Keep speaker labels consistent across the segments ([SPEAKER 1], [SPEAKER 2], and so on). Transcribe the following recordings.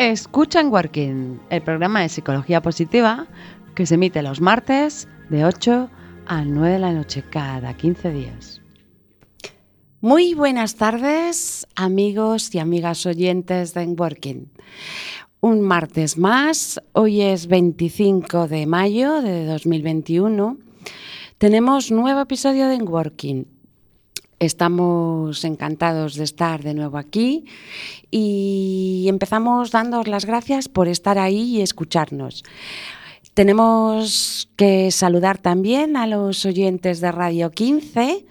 [SPEAKER 1] Escucha en Working, el programa de psicología positiva que se emite los martes de 8 a 9 de la noche cada 15 días. Muy buenas tardes, amigos y amigas oyentes de Working. Un martes más, hoy es 25 de mayo de 2021. Tenemos nuevo episodio de Working Estamos encantados de estar de nuevo aquí y empezamos dando las gracias por estar ahí y escucharnos. Tenemos que saludar también a los oyentes de Radio 15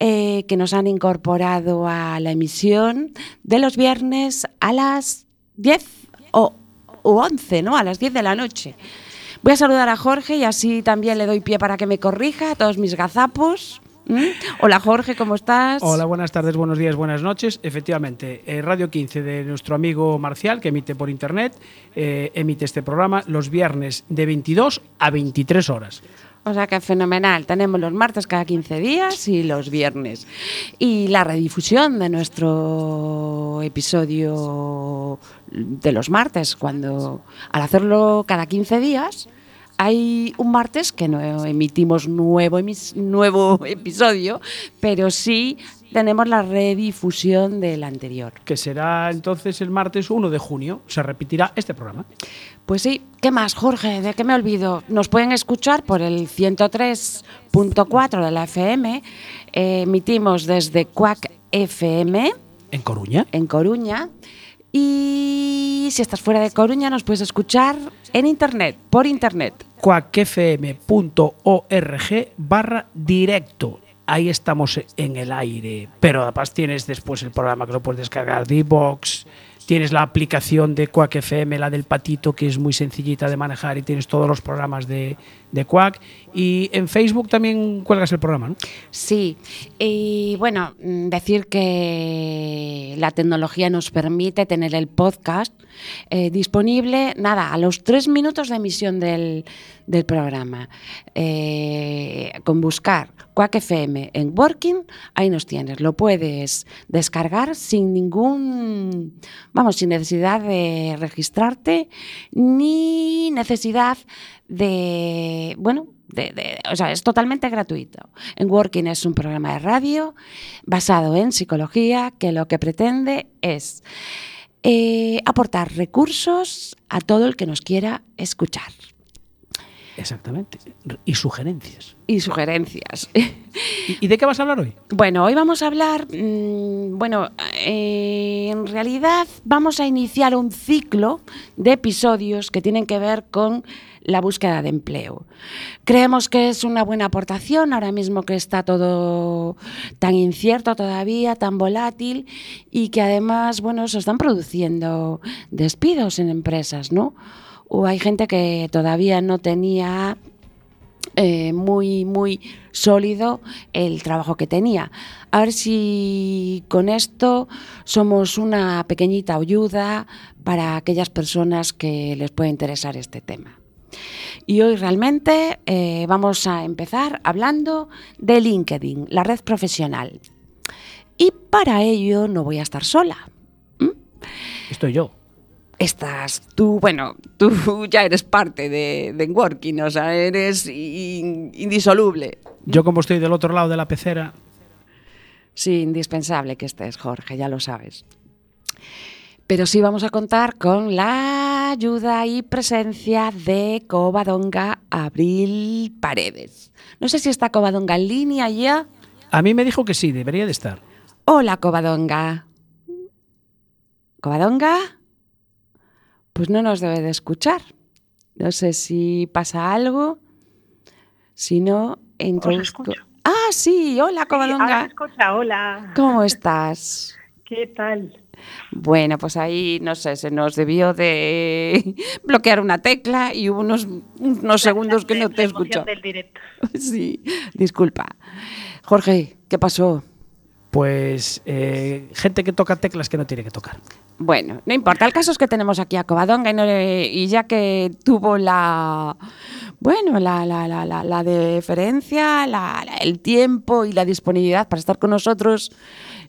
[SPEAKER 1] eh, que nos han incorporado a la emisión de los viernes a las 10 o 11, ¿no? A las 10 de la noche. Voy a saludar a Jorge y así también le doy pie para que me corrija a todos mis gazapos. ¿Mm? Hola Jorge, ¿cómo estás?
[SPEAKER 2] Hola, buenas tardes, buenos días, buenas noches. Efectivamente, eh, Radio 15 de nuestro amigo Marcial, que emite por internet, eh, emite este programa los viernes de 22 a 23 horas.
[SPEAKER 1] O sea que fenomenal. Tenemos los martes cada 15 días y los viernes. Y la redifusión de nuestro episodio de los martes, cuando al hacerlo cada 15 días, hay un martes que no emitimos nuevo, nuevo episodio, pero sí tenemos la redifusión del anterior.
[SPEAKER 2] Que será entonces el martes 1 de junio. Se repetirá este programa.
[SPEAKER 1] Pues sí. ¿Qué más, Jorge? ¿De qué me olvido? Nos pueden escuchar por el 103.4 de la FM. emitimos desde Cuac FM.
[SPEAKER 2] ¿En Coruña?
[SPEAKER 1] En Coruña. Y si estás fuera de Coruña, nos puedes escuchar en internet, por internet.
[SPEAKER 2] cuacfm.org barra directo. Ahí estamos en el aire. Pero además tienes después el programa que lo puedes descargar de iVoox, Tienes la aplicación de Quack la del patito, que es muy sencillita de manejar y tienes todos los programas de, de Quack. Y en Facebook también cuelgas el programa, ¿no?
[SPEAKER 1] Sí. Y bueno, decir que la tecnología nos permite tener el podcast eh, disponible, nada, a los tres minutos de emisión del, del programa. Eh, con buscar Quack FM en Working, ahí nos tienes. Lo puedes descargar sin ningún, vamos, sin necesidad de registrarte ni necesidad de, bueno, de, o sea, es totalmente gratuito. En Working es un programa de radio basado en psicología que lo que pretende es eh, aportar recursos a todo el que nos quiera escuchar.
[SPEAKER 2] Exactamente. Y sugerencias.
[SPEAKER 1] Y sugerencias.
[SPEAKER 2] ¿Y, de qué vas a hablar hoy?
[SPEAKER 1] Bueno, hoy vamos a hablar, mm, bueno, eh, en realidad vamos a iniciar un ciclo de episodios que tienen que ver con la búsqueda de empleo. Creemos que es una buena aportación ahora mismo que está todo tan incierto todavía, tan volátil y que además, bueno, se están produciendo despidos en empresas, ¿no? O hay gente que todavía no tenía eh, muy, muy sólido el trabajo que tenía. A ver si con esto somos una pequeñita ayuda para aquellas personas que les puede interesar este tema. Y hoy realmente eh, vamos a empezar hablando de LinkedIn, la red profesional. Y para ello no voy a estar sola.
[SPEAKER 2] Estoy yo
[SPEAKER 1] estás tú, bueno, tú ya eres parte de, de Working, o sea, eres indisoluble.
[SPEAKER 2] Yo como estoy del otro lado de la pecera.
[SPEAKER 1] Sí, indispensable que estés, Jorge, ya lo sabes. Pero sí vamos a contar con la ayuda y presencia de Covadonga Abril Paredes. No sé si está Covadonga en línea ya.
[SPEAKER 2] A mí me dijo que sí, debería de estar.
[SPEAKER 1] Hola, Covadonga. ¿Covadonga? Pues no nos debe de escuchar. No sé si pasa algo. Si no, introduzco. Ah, sí, hola, Covadonga.
[SPEAKER 3] escucha, hola.
[SPEAKER 1] ¿Cómo estás?
[SPEAKER 3] ¿Qué tal?
[SPEAKER 1] Bueno, pues ahí, no sé, se nos debió de bloquear una tecla y hubo unos, unos segundos que no te escuchó. Sí, disculpa. Jorge, ¿qué pasó?
[SPEAKER 2] Pues eh, gente que toca teclas que no tiene que tocar.
[SPEAKER 1] Bueno, no importa. El caso es que tenemos aquí a Covadonga y, ya que tuvo la bueno, la, la, la, la deferencia, el tiempo y la disponibilidad para estar con nosotros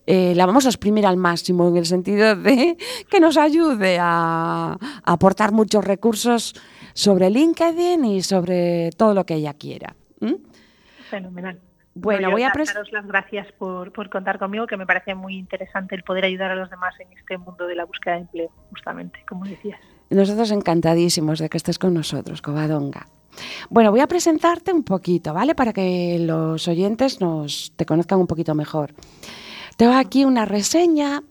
[SPEAKER 1] eh, la vamos a exprimir al máximo en el sentido de que nos ayude a, aportar muchos recursos sobre LinkedIn y sobre todo lo que ella quiera.
[SPEAKER 3] Fenomenal.
[SPEAKER 1] Bueno, voy a
[SPEAKER 3] daros las gracias por, por, contar conmigo, que me parece muy interesante el poder ayudar a los demás en este mundo de la búsqueda de empleo, justamente, como decías.
[SPEAKER 1] Nosotros encantadísimos de que estés con nosotros, Covadonga. Bueno, voy a presentarte un poquito, ¿vale? Para que los oyentes nos te conozcan un poquito mejor. Tengo aquí una reseña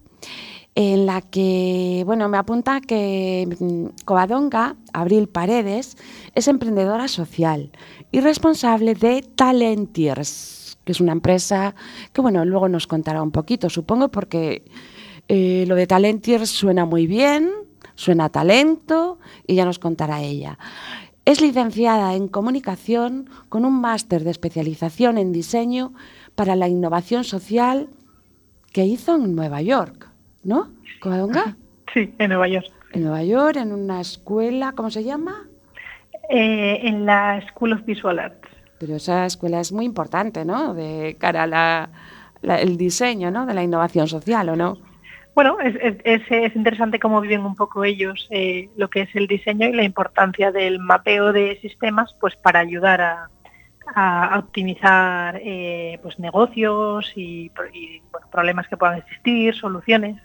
[SPEAKER 1] en la que, bueno, me apunta que mm, Covadonga, Abril Paredes, es emprendedora social y responsable de Talentiers, que es una empresa que, bueno, luego nos contará un poquito, supongo, porque eh, lo de Talentiers suena muy bien, suena a talento y ya nos contará ella. Es licenciada en comunicación con un máster de especialización en diseño para la innovación social que hizo en Nueva York, ¿no? ¿Covadonga?
[SPEAKER 3] Sí, en Nueva York.
[SPEAKER 1] En Nueva York, en una escuela, ¿cómo se llama?
[SPEAKER 3] Eh, en la School of Visual Arts.
[SPEAKER 1] Pero esa escuela es muy importante, ¿no? De cara al diseño, ¿no? De la innovación social, ¿o no?
[SPEAKER 3] Bueno, es, es, interesante cómo viven un poco ellos eh, lo que es el diseño y la importancia del mapeo de sistemas, pues para ayudar a, a, optimizar eh, pues negocios y, problemas que puedan existir, soluciones.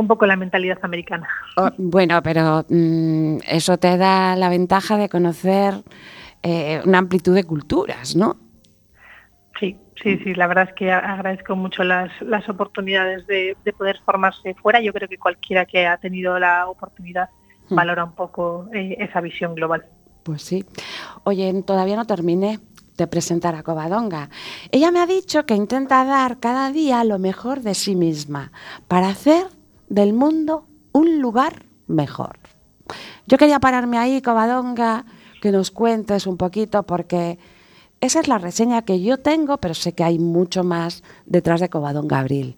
[SPEAKER 3] Un poco la mentalidad americana.
[SPEAKER 1] Oh, bueno, pero mm, eso te da la ventaja de conocer eh, una amplitud de culturas, ¿no?
[SPEAKER 3] Sí, sí, sí. La verdad es que agradezco mucho las, las oportunidades de, poder formarse fuera. Yo creo que cualquiera que ha tenido la oportunidad hmm. valora un poco eh, esa visión global.
[SPEAKER 1] Pues sí. Oye, todavía no terminé de presentar a Covadonga. Ella me ha dicho que intenta dar cada día lo mejor de sí misma para hacer del mundo un lugar mejor. Yo quería pararme ahí, Covadonga, que nos cuentes un poquito, porque esa es la reseña que yo tengo, pero sé que hay mucho más detrás de Covadonga Abril.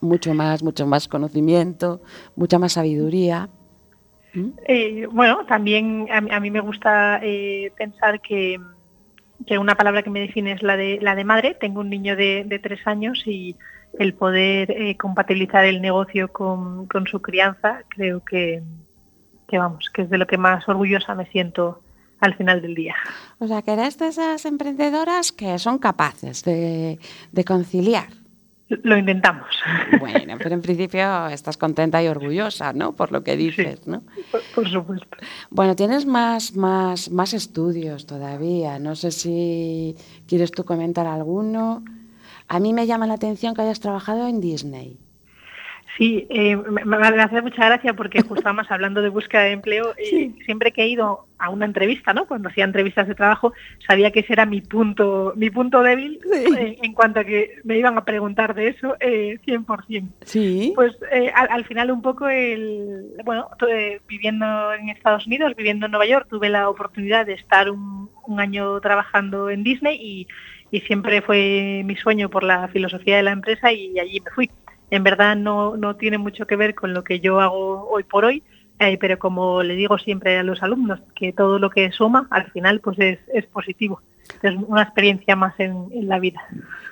[SPEAKER 1] Mucho más, mucho más conocimiento, mucha más sabiduría.
[SPEAKER 3] ¿Mm? Eh, bueno, también a, mí me gusta eh, pensar que, que una palabra que me define es la de, la de madre. Tengo un niño de, tres años y el poder eh, compatibilizar el negocio con, su crianza, creo que, que, vamos, que es de lo que más orgullosa me siento al final del día.
[SPEAKER 1] O sea, que eres de esas emprendedoras que son capaces de, de conciliar
[SPEAKER 3] lo intentamos.
[SPEAKER 1] Bueno, pero en principio estás contenta y orgullosa, ¿no? Por lo que dices, ¿no?
[SPEAKER 3] Por, supuesto.
[SPEAKER 1] Bueno, tienes más, más, más estudios todavía. No sé si quieres tú comentar alguno. A mí me llama la atención que hayas trabajado en Disney.
[SPEAKER 3] Sí, eh, me, hace mucha gracia porque justo estábamos hablando de búsqueda de empleo siempre que he ido a una entrevista, ¿no? Cuando hacía entrevistas de trabajo, sabía que ese era mi punto, mi punto débil eh, en cuanto a que me iban a preguntar de eso eh, 100%.
[SPEAKER 1] Sí.
[SPEAKER 3] Pues eh, al, final un poco el, bueno, viviendo en Estados Unidos, viviendo en Nueva York, tuve la oportunidad de estar un, año trabajando en Disney y, y siempre fue mi sueño por la filosofía de la empresa y allí me fui en verdad no, no tiene mucho que ver con lo que yo hago hoy por hoy, eh, pero como le digo siempre a los alumnos, que todo lo que suma al final pues es, es positivo. Es una experiencia más en, la vida.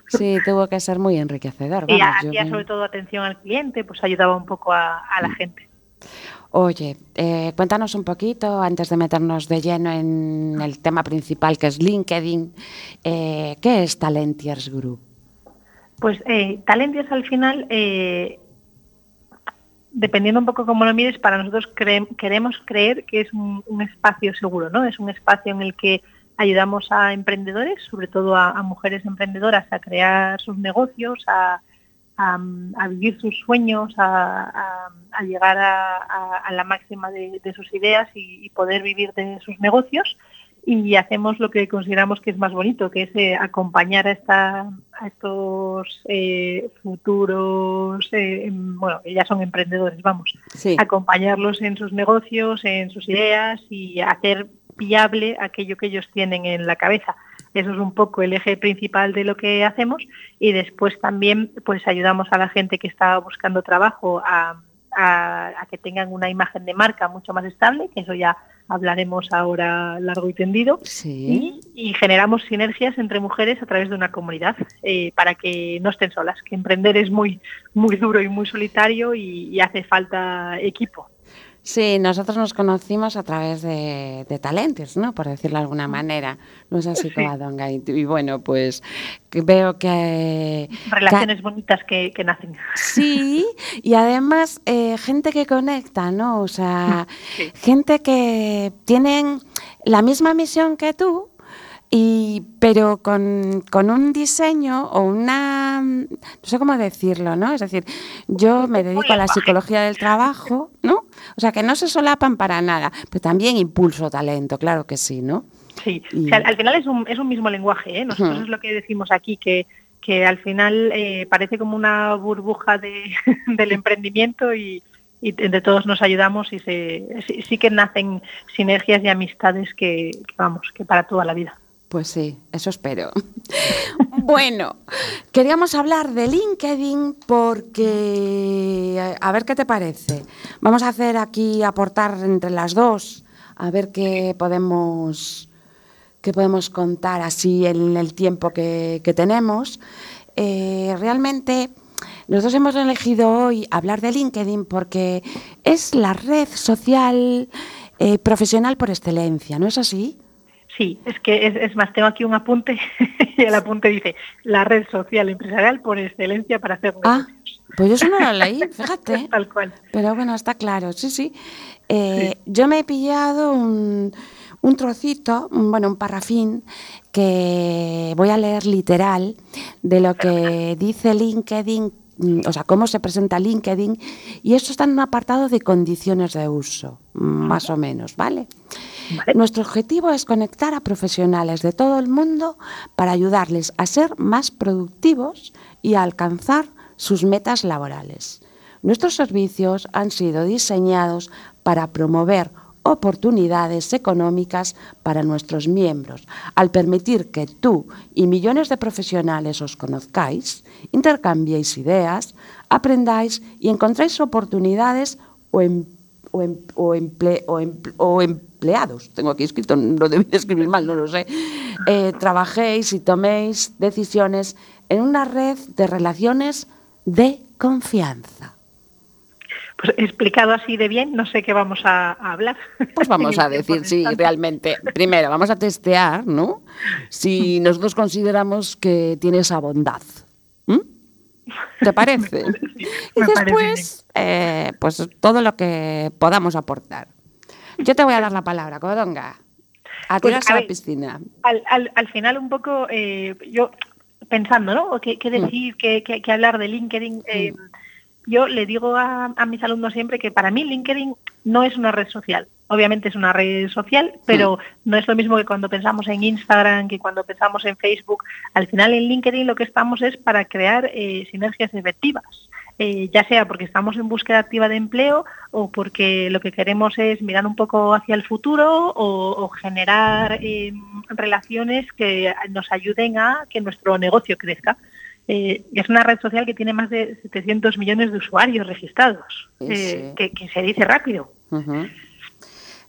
[SPEAKER 1] Sí, tuvo que ser muy enriquecedor.
[SPEAKER 3] y hacía sobre todo atención al cliente, pues ayudaba un poco a, la gente.
[SPEAKER 1] Oye, eh, cuéntanos un poquito, antes de meternos de lleno en el tema principal que es LinkedIn, eh, ¿qué es Talentiers Group?
[SPEAKER 3] Pues eh, Talentios al final, eh, dependiendo un poco cómo lo mires, para nosotros queremos creer que es un, espacio seguro, ¿no? Es un espacio en el que ayudamos a emprendedores, sobre todo a, mujeres emprendedoras, a crear sus negocios, a, vivir sus sueños, a, llegar a, la máxima de, sus ideas y, poder vivir de sus negocios y hacemos lo que consideramos que es más bonito, que es eh, acompañar a, esta, a estos eh, futuros, eh, em, bueno, ya son emprendedores, vamos, acompañarlos en sus negocios, en sus ideas y hacer viable aquello que ellos tienen en la cabeza. Eso es un poco el eje principal de lo que hacemos y después también pues ayudamos a la gente que está buscando trabajo a a, que tengan una imagen de marca mucho más estable, que eso ya hablaremos ahora largo y tendido, y, generamos sinergias entre mujeres a través de una comunidad eh, para que no estén solas, que emprender es muy, muy duro y muy solitario y hace falta equipo.
[SPEAKER 1] Sí, nosotros nos conocimos a través de, de talentos, ¿no? Por decirlo de alguna manera. No es así, como Y, y bueno, pues veo que...
[SPEAKER 3] Relaciones bonitas que, nacen.
[SPEAKER 1] Sí, y además eh, gente que conecta, ¿no? O sea, gente que tienen la misma misión que tú, y, pero con, con, un diseño o una, no sé cómo decirlo, ¿no? Es decir, yo me dedico a la psicología del trabajo, ¿no? O sea, que no se solapan para nada, pero también impulso talento, claro que sí, ¿no?
[SPEAKER 3] Sí, al final es un, es un mismo lenguaje, ¿eh? Nosotros es lo que decimos aquí, que, que al final eh, parece como una burbuja de, del emprendimiento y, y entre todos nos ayudamos y se, sí, que nacen sinergias y amistades que, vamos, que para toda la vida.
[SPEAKER 1] Pues sí, eso espero. bueno, queríamos hablar de LinkedIn porque, a ver qué te parece. Vamos a hacer aquí, aportar entre las dos, a ver qué podemos, qué podemos contar así en el tiempo que, tenemos. Eh, realmente, nosotros hemos elegido hoy hablar de LinkedIn porque es la red social eh, profesional por excelencia, ¿no es así?
[SPEAKER 3] Sí, es que es, más, tengo aquí un apunte y el apunte dice la red social empresarial por excelencia para hacer
[SPEAKER 1] ah, Pues yo eso no lo leí, fíjate.
[SPEAKER 3] Tal cual.
[SPEAKER 1] Pero bueno, está claro, sí, sí. Eh, yo me he pillado un, un trocito, bueno, un parrafín que voy a leer literal de lo que dice LinkedIn o sea, cómo se presenta LinkedIn, y esto está en un apartado de condiciones de uso, más o menos, ¿vale? Nuestro objetivo es conectar a profesionales de todo el mundo para ayudarles a ser más productivos y a alcanzar sus metas laborales. Nuestros servicios han sido diseñados para promover oportunidades económicas para nuestros miembros, al permitir que tú y millones de profesionales os conozcáis, intercambiéis ideas, aprendáis y encontréis oportunidades o, em, em, em, empleados. Tengo aquí escrito, no debí escribir mal, no lo sé. Eh, trabajéis y toméis decisiones en una red de relaciones de confianza.
[SPEAKER 3] Pues explicado así de bien, no sé qué vamos a, hablar.
[SPEAKER 1] Pues vamos a decir, sí, realmente. Primero, vamos a testear, ¿no? Si nosotros consideramos que tiene esa bondad. ¿Te parece? y después, eh, pues todo lo que podamos aportar. Yo te voy a dar la palabra, Codonga. A pues, tirarse a, la piscina.
[SPEAKER 3] Al, final, un poco, eh, yo pensando, ¿no? ¿Qué, qué mm. decir, qué, qué, hablar de LinkedIn? Eh, mm yo le digo a, mis alumnos siempre que para mí LinkedIn no es una red social. Obviamente es una red social, pero no es lo mismo que cuando pensamos en Instagram, que cuando pensamos en Facebook. Al final en LinkedIn lo que estamos es para crear eh, sinergias efectivas. Eh, ya sea porque estamos en búsqueda activa de empleo o porque lo que queremos es mirar un poco hacia el futuro o, generar eh, relaciones que nos ayuden a que nuestro negocio crezca. Eh, es una red social que tiene más de 700 millones de usuarios registrados, eh, que, se dice rápido.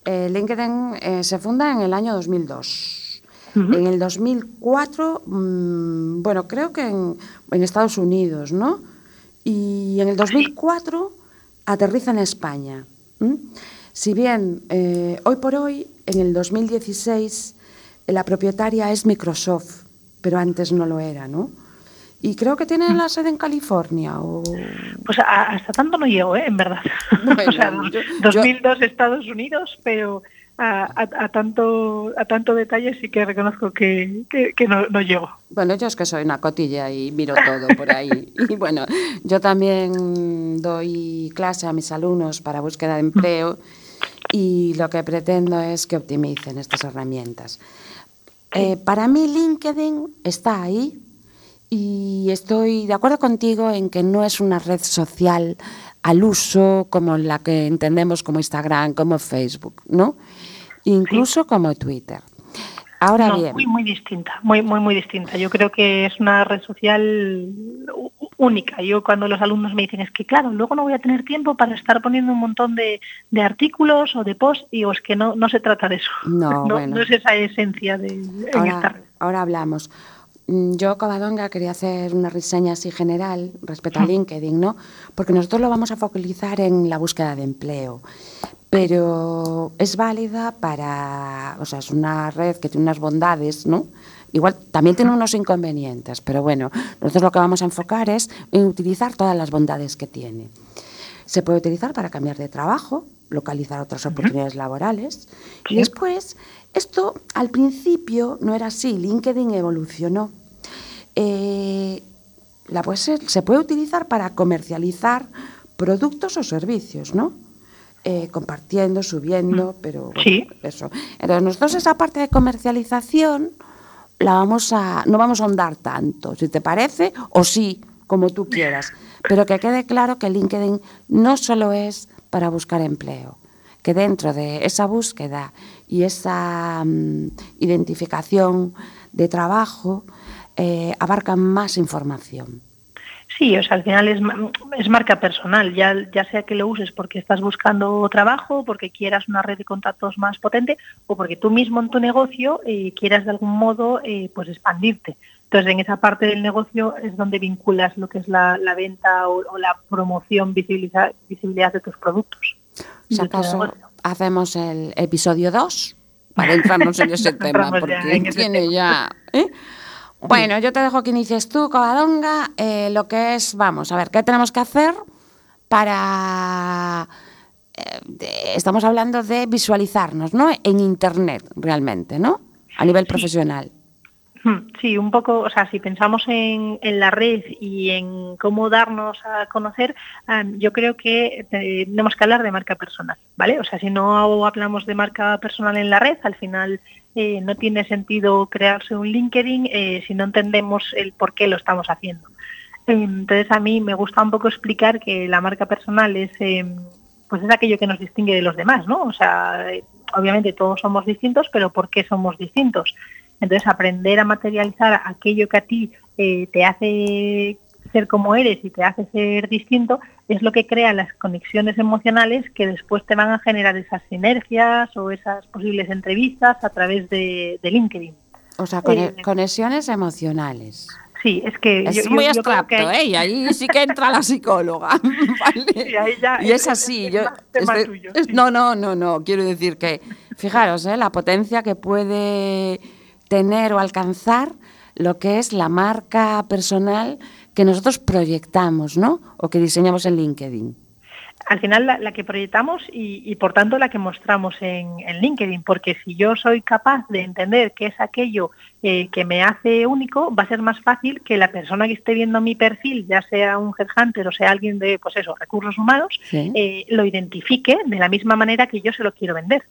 [SPEAKER 1] Eh, LinkedIn se funda en el año 2002. En el 2004, mm, bueno, creo que en, Estados Unidos, ¿no? Y en el 2004 aterriza en España. Si bien hoy por hoy, en el 2016, la propietaria es Microsoft, pero antes no lo era, ¿no? Y creo que tiene la sede en California. O...
[SPEAKER 3] Pues hasta tanto no llego, ¿eh? en verdad. o sea, 2002 Estados Unidos, pero a, tanto, a tanto detalle sí que reconozco que, no, no, llego.
[SPEAKER 1] Bueno, yo es que soy una cotilla y miro todo por ahí. y bueno, yo también doy clase a mis alumnos para búsqueda de empleo y lo que pretendo es que optimicen estas herramientas. Eh, para mí LinkedIn está ahí y estoy de acuerdo contigo en que no es una red social al uso como la que entendemos como Instagram, como Facebook, ¿no? Incluso como Twitter. Ahora bien.
[SPEAKER 3] Muy, muy distinta, muy, muy, muy distinta. Yo creo que es una red social única. Yo cuando los alumnos me dicen, es que claro, luego no voy a tener tiempo para estar poniendo un montón de, artículos o de posts, y es que no, no se trata de eso.
[SPEAKER 1] No,
[SPEAKER 3] no, es esa esencia de
[SPEAKER 1] ahora, esta red. Ahora hablamos. Mm, yo, Covadonga, quería hacer una reseña así general respecto a LinkedIn, ¿no? Porque nosotros lo vamos a focalizar en la búsqueda de empleo pero es válida para, o sea, es una red que tiene unas bondades, ¿no? Igual también tiene unos inconvenientes, pero bueno, nosotros lo que vamos a enfocar es en utilizar todas las bondades que tiene. Se puede utilizar para cambiar de trabajo, localizar otras oportunidades laborales. Y después, esto al principio no era así, LinkedIn evolucionó. Eh, la puede se puede utilizar para comercializar productos o servicios, ¿no? Eh, compartiendo, subiendo, pero eso. Entonces nosotros esa parte de comercialización la vamos a, no vamos a ahondar tanto, si te parece, o sí, como tú quieras. Pero que quede claro que LinkedIn no solo es para buscar empleo, que dentro de esa búsqueda y esa mm, identificación de trabajo eh, abarca más información.
[SPEAKER 3] Sí, o sea, al final es, es, marca personal, ya, ya sea que lo uses porque estás buscando trabajo, porque quieras una red de contactos más potente o porque tú mismo en tu negocio eh, quieras de algún modo eh, pues expandirte. Entonces, en esa parte del negocio es donde vinculas lo que es la, venta o, la promoción, visibilidad de tus productos.
[SPEAKER 1] Si acaso hacemos el episodio 2 para entrarnos en ese tema, porque tiene ya... ¿eh? Bueno, yo te dejo que inicies tú, Covadonga, eh, lo que es, vamos, a ver, ¿qué tenemos que hacer para... Eh, estamos hablando de visualizarnos, ¿no? En Internet, realmente, ¿no? A nivel profesional.
[SPEAKER 3] Hmm, sí, un poco, o sea, si pensamos en, la red y en cómo darnos a conocer, yo creo que tenemos que hablar de marca personal, ¿vale? O sea, si no hablamos de marca personal en la red, al final eh, no tiene sentido crearse un LinkedIn eh, si no entendemos el por qué lo estamos haciendo. Entonces a mí me gusta un poco explicar que la marca personal es pues es aquello que nos distingue de los demás, ¿no? O sea, obviamente todos somos distintos, pero ¿por qué somos distintos? Entonces aprender a materializar aquello que a ti eh, te hace ser como eres y te hace ser distinto, es lo que crea las conexiones emocionales que después te van a generar esas sinergias o esas posibles entrevistas a través de, LinkedIn.
[SPEAKER 1] O sea, eh, conexiones emocionales.
[SPEAKER 3] Sí, es que...
[SPEAKER 1] Es muy abstracto, ¿eh? Y ahí sí que entra la psicóloga, y es, así. Yo, no, no, no, no. Quiero decir que, fijaros, ¿eh? la potencia que puede tener o alcanzar lo que es la marca personal que nosotros proyectamos, ¿no? O que diseñamos en LinkedIn.
[SPEAKER 3] Al final la, que proyectamos y, por tanto la que mostramos en, LinkedIn, porque si yo soy capaz de entender qué es aquello eh, que me hace único, va a ser más fácil que la persona que esté viendo mi perfil, ya sea un headhunter o sea alguien de, pues eso, recursos humanos, eh, lo identifique de la misma manera que yo se lo quiero vender.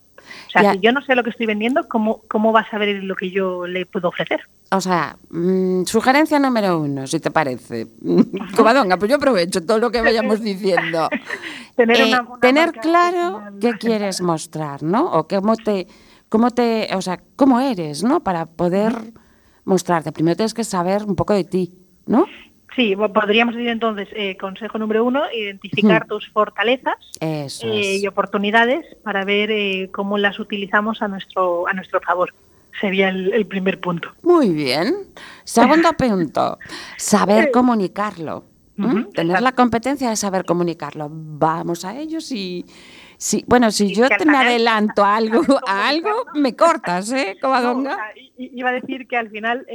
[SPEAKER 3] O sea, si yo no sé lo que estoy vendiendo, ¿cómo, ¿cómo va a saber lo que yo le puedo ofrecer?
[SPEAKER 1] O sea, mm, sugerencia número uno, si te parece. Covadonga, pues yo aprovecho todo lo que vayamos diciendo. tener, eh, tener claro qué quieres mostrar, ¿no? O cómo te, cómo te, o sea, cómo eres, ¿no? Para poder mostrarte. Primero tienes que saber un poco de ti, ¿no?
[SPEAKER 3] Sí, podríamos decir entonces, eh, consejo número uno, identificar tus fortalezas
[SPEAKER 1] eh,
[SPEAKER 3] y oportunidades para ver eh, cómo las utilizamos a nuestro, a nuestro favor. Sería el, primer punto.
[SPEAKER 1] Muy bien. Segundo punto, saber comunicarlo. Tener la competencia de saber comunicarlo. Vamos a ellos y... Sí, bueno, si yo te me adelanto a algo, a algo, me cortas, ¿eh, Covadonga?
[SPEAKER 3] iba a decir que al final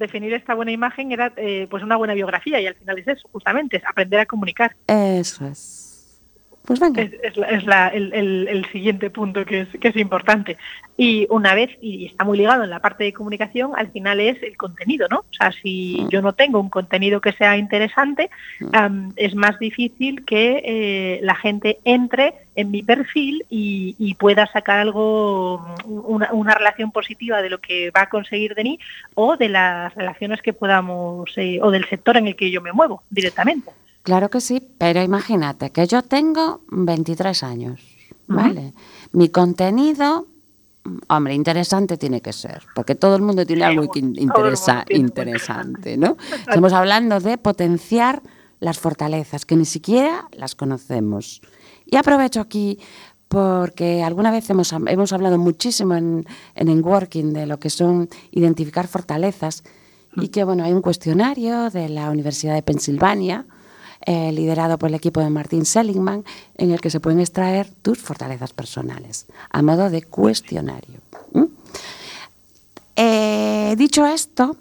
[SPEAKER 3] definir esta buena imagen era eh, pues una buena biografía y al final es eso, justamente, es aprender a comunicar.
[SPEAKER 1] Eso es. Pues venga. Es,
[SPEAKER 3] el, siguiente punto que es, que es importante. Y una vez, y está muy ligado en la parte de comunicación, al final es el contenido, ¿no? O sea, si mm. yo no tengo un contenido que sea interesante, mm. es más difícil que eh, la gente entre en mi perfil y, pueda sacar algo, una, relación positiva de lo que va a conseguir de mí o de las relaciones que podamos, eh, o del sector en el que yo me muevo directamente.
[SPEAKER 1] Claro que sí, pero imagínate que yo tengo 23 años, ¿vale? Mi contenido Hombre, interesante tiene que ser, porque todo el mundo tiene algo que interesa, interesante, ¿no? Estamos hablando de potenciar las fortalezas, que ni siquiera las conocemos. Y aprovecho aquí porque alguna vez hemos, hemos hablado muchísimo en, en Working de lo que son identificar fortalezas y que bueno, hay un cuestionario de la Universidad de Pensilvania, eh, liderado por el equipo de Martin Seligman, en el que se pueden extraer tus fortalezas personales, a modo de cuestionario. Eh, dicho esto,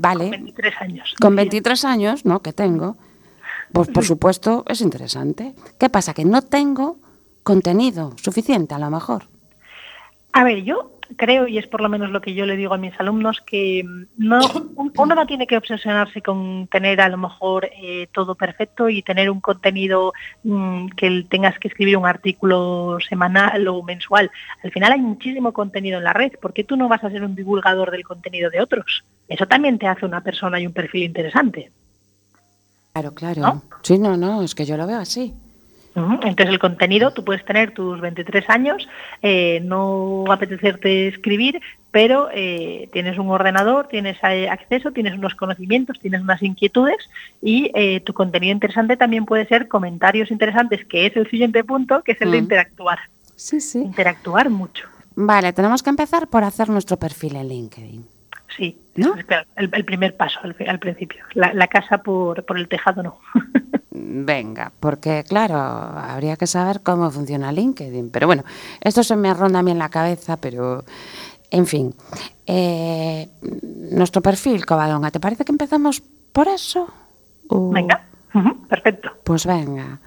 [SPEAKER 1] vale. Con
[SPEAKER 3] 23 años.
[SPEAKER 1] Con 23 años, ¿no? Que tengo. Pues por supuesto es interesante. ¿Qué pasa? Que no tengo contenido suficiente a lo mejor.
[SPEAKER 3] A ver, yo creo, y es por lo menos lo que yo le digo a mis alumnos, que no, uno no tiene que obsesionarse con tener a lo mejor eh, todo perfecto y tener un contenido mm, que tengas que escribir un artículo semanal o mensual. Al final hay muchísimo contenido en la red. ¿Por qué tú no vas a ser un divulgador del contenido de otros? Eso también te hace una persona y un perfil interesante.
[SPEAKER 1] Claro, claro. Sí, no, no, es que yo lo veo así.
[SPEAKER 3] Entonces el contenido, tú puedes tener tus 23 años, eh, no apetecerte escribir, pero eh, tienes un ordenador, tienes eh, acceso, tienes unos conocimientos, tienes unas inquietudes y tu contenido interesante también puede ser comentarios interesantes, que es el siguiente punto, que es el de mm. interactuar.
[SPEAKER 1] Sí, sí.
[SPEAKER 3] Interactuar mucho.
[SPEAKER 1] Vale, tenemos que empezar por hacer nuestro perfil en LinkedIn.
[SPEAKER 3] Sí, ¿No? el, primer paso al, principio. La, casa por, por el tejado no.
[SPEAKER 1] Venga, porque claro, habría que saber cómo funciona LinkedIn. Pero bueno, esto se me ronda a mí en la cabeza, pero en fin. Eh, nuestro perfil, Covadonga, ¿te parece que empezamos por eso?
[SPEAKER 3] Venga, perfecto.
[SPEAKER 1] Pues venga.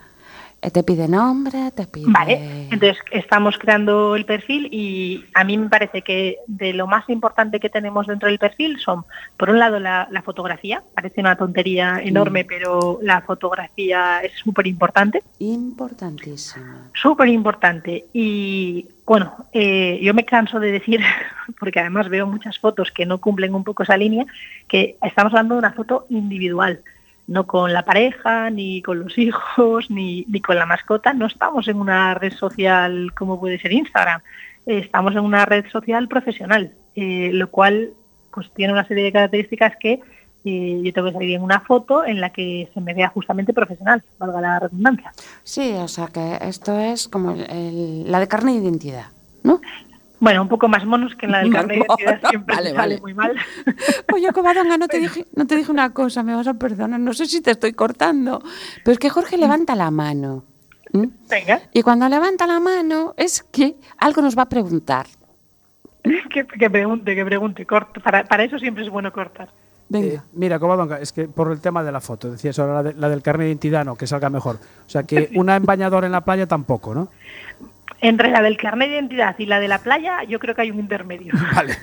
[SPEAKER 1] Eh, te pide nombre, te pide...
[SPEAKER 3] Vale, entonces estamos creando el perfil y a mí me parece que de lo más importante que tenemos dentro del perfil son, por un lado, la, fotografía, parece una tontería enorme, pero la fotografía es súper importante.
[SPEAKER 1] Importantísima.
[SPEAKER 3] Súper importante. Y bueno, eh, yo me canso de decir, porque además veo muchas fotos que no cumplen un poco esa línea, que estamos hablando de una foto individual no con la pareja, ni con los hijos, ni, ni, con la mascota. No estamos en una red social como puede ser Instagram. Estamos en una red social profesional, eh, lo cual pues tiene una serie de características que eh, yo tengo que salir en una foto en la que se me vea justamente profesional, valga la redundancia.
[SPEAKER 1] Sí, o sea que esto es como la de carne e identidad, ¿no?
[SPEAKER 3] Bueno, un poco más monos que en la del carnet de siempre sale muy mal.
[SPEAKER 1] Oye, Covadonga, no te, dije, no te dije una cosa, me vas a perdonar, no sé si te estoy cortando, pero es que Jorge mm. levanta la mano.
[SPEAKER 3] Venga.
[SPEAKER 1] Y cuando levanta la mano es que algo nos va a preguntar.
[SPEAKER 3] Que, pregunte, que pregunte. Para, para, eso siempre es bueno cortar.
[SPEAKER 2] Venga. Eh, mira, Covadonga, es que por el tema de la foto, decías ahora la, la del carnet de identidad, no, que salga mejor. O sea, que una en bañador en la playa tampoco, ¿no?
[SPEAKER 3] Entre la del carnet de identidad y la de la playa, yo creo que hay un intermedio.
[SPEAKER 2] Vale.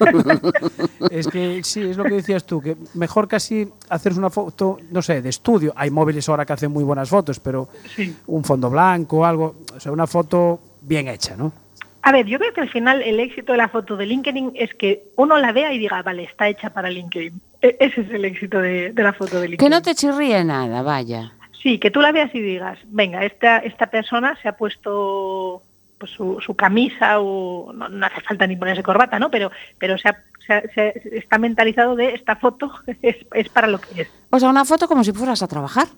[SPEAKER 2] es que sí, es lo que decías tú, que mejor casi hacer una foto, no sé, de estudio. Hay móviles ahora que hacen muy buenas fotos, pero un fondo blanco, o algo, o sea, una foto bien hecha, ¿no?
[SPEAKER 3] A ver, yo creo que al final el éxito de la foto de LinkedIn es que uno la vea y diga, vale, está hecha para LinkedIn. E-, ese es el éxito de, la foto de LinkedIn.
[SPEAKER 1] Que no te chirríe nada, vaya.
[SPEAKER 3] Sí, que tú la veas y digas, venga, esta, esta persona se ha puesto pues su, camisa o no, hace falta ni ponerse corbata, ¿no? Pero, pero se, está mentalizado de esta foto es, es, para lo que es.
[SPEAKER 1] O sea, una foto como si fueras a trabajar.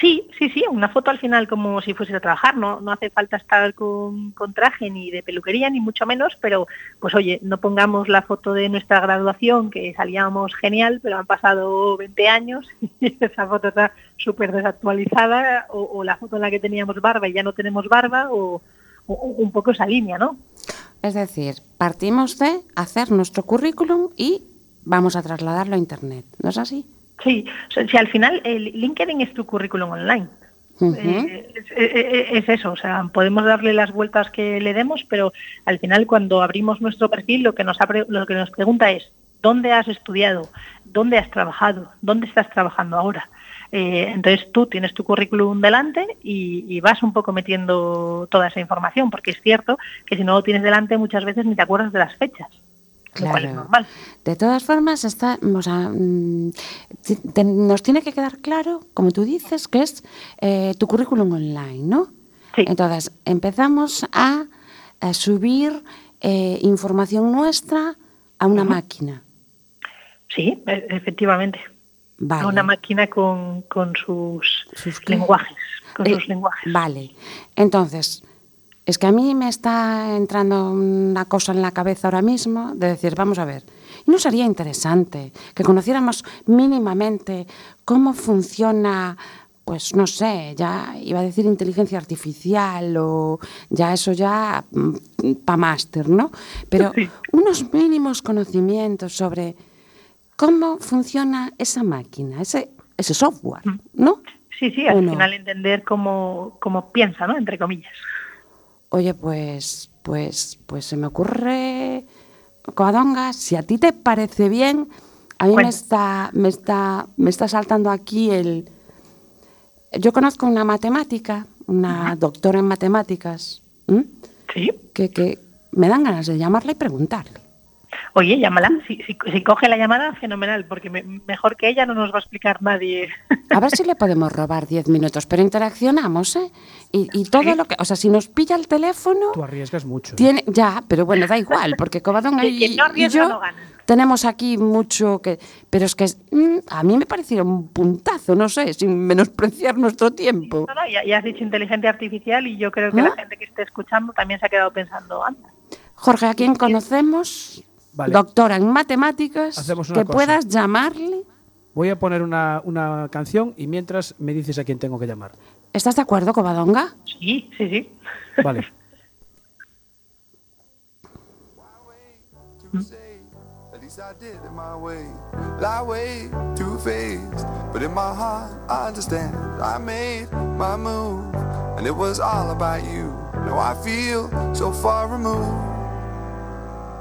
[SPEAKER 3] Sí, sí, sí, una foto al final como si fuese a trabajar, no, no hace falta estar con, con, traje ni de peluquería ni mucho menos, pero pues oye, no pongamos la foto de nuestra graduación que salíamos genial, pero han pasado 20 años y esa foto está súper desactualizada, o, o, la foto en la que teníamos barba y ya no tenemos barba, o, un poco esa línea, ¿no?
[SPEAKER 1] Es decir, partimos de hacer nuestro currículum y vamos a trasladarlo a Internet, ¿no es así?
[SPEAKER 3] Sí, si al final el LinkedIn es tu currículum online. Eh, es, eso, o sea, podemos darle las vueltas que le demos, pero al final cuando abrimos nuestro perfil lo que nos, lo que nos pregunta es, ¿dónde has estudiado? ¿Dónde has trabajado? ¿Dónde estás trabajando ahora? Eh, entonces tú tienes tu currículum delante y, vas un poco metiendo toda esa información, porque es cierto que si no lo tienes delante muchas veces ni te acuerdas de las fechas. Claro. normal.
[SPEAKER 1] De todas formas, está, mm, nos tiene que quedar claro, como tú dices, que es eh, tu currículum online, ¿no?
[SPEAKER 3] Sí.
[SPEAKER 1] Entonces, empezamos a subir eh, información nuestra a una máquina.
[SPEAKER 3] Sí, e- efectivamente.
[SPEAKER 1] Vale.
[SPEAKER 3] A una máquina con, con sus, lenguajes. Con
[SPEAKER 1] Eh,
[SPEAKER 3] sus lenguajes.
[SPEAKER 1] Vale. Entonces, es que a mí me está entrando una cosa en la cabeza ahora mismo de decir, vamos a ver, ¿no sería interesante que conociéramos mínimamente cómo funciona, pues no sé, ya iba a decir inteligencia artificial o ya eso ya para máster, ¿no? Pero
[SPEAKER 3] Sí.
[SPEAKER 1] unos mínimos conocimientos sobre cómo funciona esa máquina, ese, ese software, ¿no?
[SPEAKER 3] Sí, sí,
[SPEAKER 1] ¿O
[SPEAKER 3] al
[SPEAKER 1] no?
[SPEAKER 3] final entender cómo, cómo piensa, ¿no? Entre comillas.
[SPEAKER 1] Oye, pues, pues, pues se me ocurre, Covadonga, si a ti te parece bien, a mí me está, me está, me está saltando aquí el. Yo conozco una matemática, una doctora en matemáticas.
[SPEAKER 3] Sí.
[SPEAKER 1] que, que me dan ganas de llamarla y preguntarle.
[SPEAKER 3] Oye, llámala. Si, si, si coge la llamada, fenomenal, porque me- mejor que ella no nos va a explicar nadie.
[SPEAKER 1] A ver si le podemos robar 10 minutos, pero interaccionamos, ¿eh? Y, y todo
[SPEAKER 3] Sí.
[SPEAKER 1] lo que. O sea, si nos pilla el teléfono.
[SPEAKER 2] Tú arriesgas mucho. ¿eh?
[SPEAKER 1] Tiene, ya, pero bueno, da igual, porque Covadonga
[SPEAKER 3] Que
[SPEAKER 1] y,
[SPEAKER 3] quien no
[SPEAKER 1] y yo
[SPEAKER 3] no gana.
[SPEAKER 1] tenemos aquí mucho que... Pero es que es- mm, a mí me pareció un puntazo, no sé, sin menospreciar nuestro tiempo.
[SPEAKER 3] No, no, ya, ya has dicho inteligencia artificial y yo creo que
[SPEAKER 1] ¿Ah?
[SPEAKER 3] la gente que esté escuchando también se ha quedado pensando, anda.
[SPEAKER 1] Jorge, ¿a quién conocemos?
[SPEAKER 2] Vale.
[SPEAKER 1] Doctora en matemáticas,
[SPEAKER 2] Hacemos una
[SPEAKER 1] que
[SPEAKER 2] cosa.
[SPEAKER 1] puedas llamarle.
[SPEAKER 2] Voy a poner una, una canción y mientras me dices a quién tengo que llamar.
[SPEAKER 1] ¿Estás de acuerdo, Covadonga?
[SPEAKER 3] Sí, sí, sí.
[SPEAKER 2] Vale.
[SPEAKER 4] At least I did it my way. Lie way too faced, but in my heart I understand. I made my move, and it was all about you. Now I feel so far removed.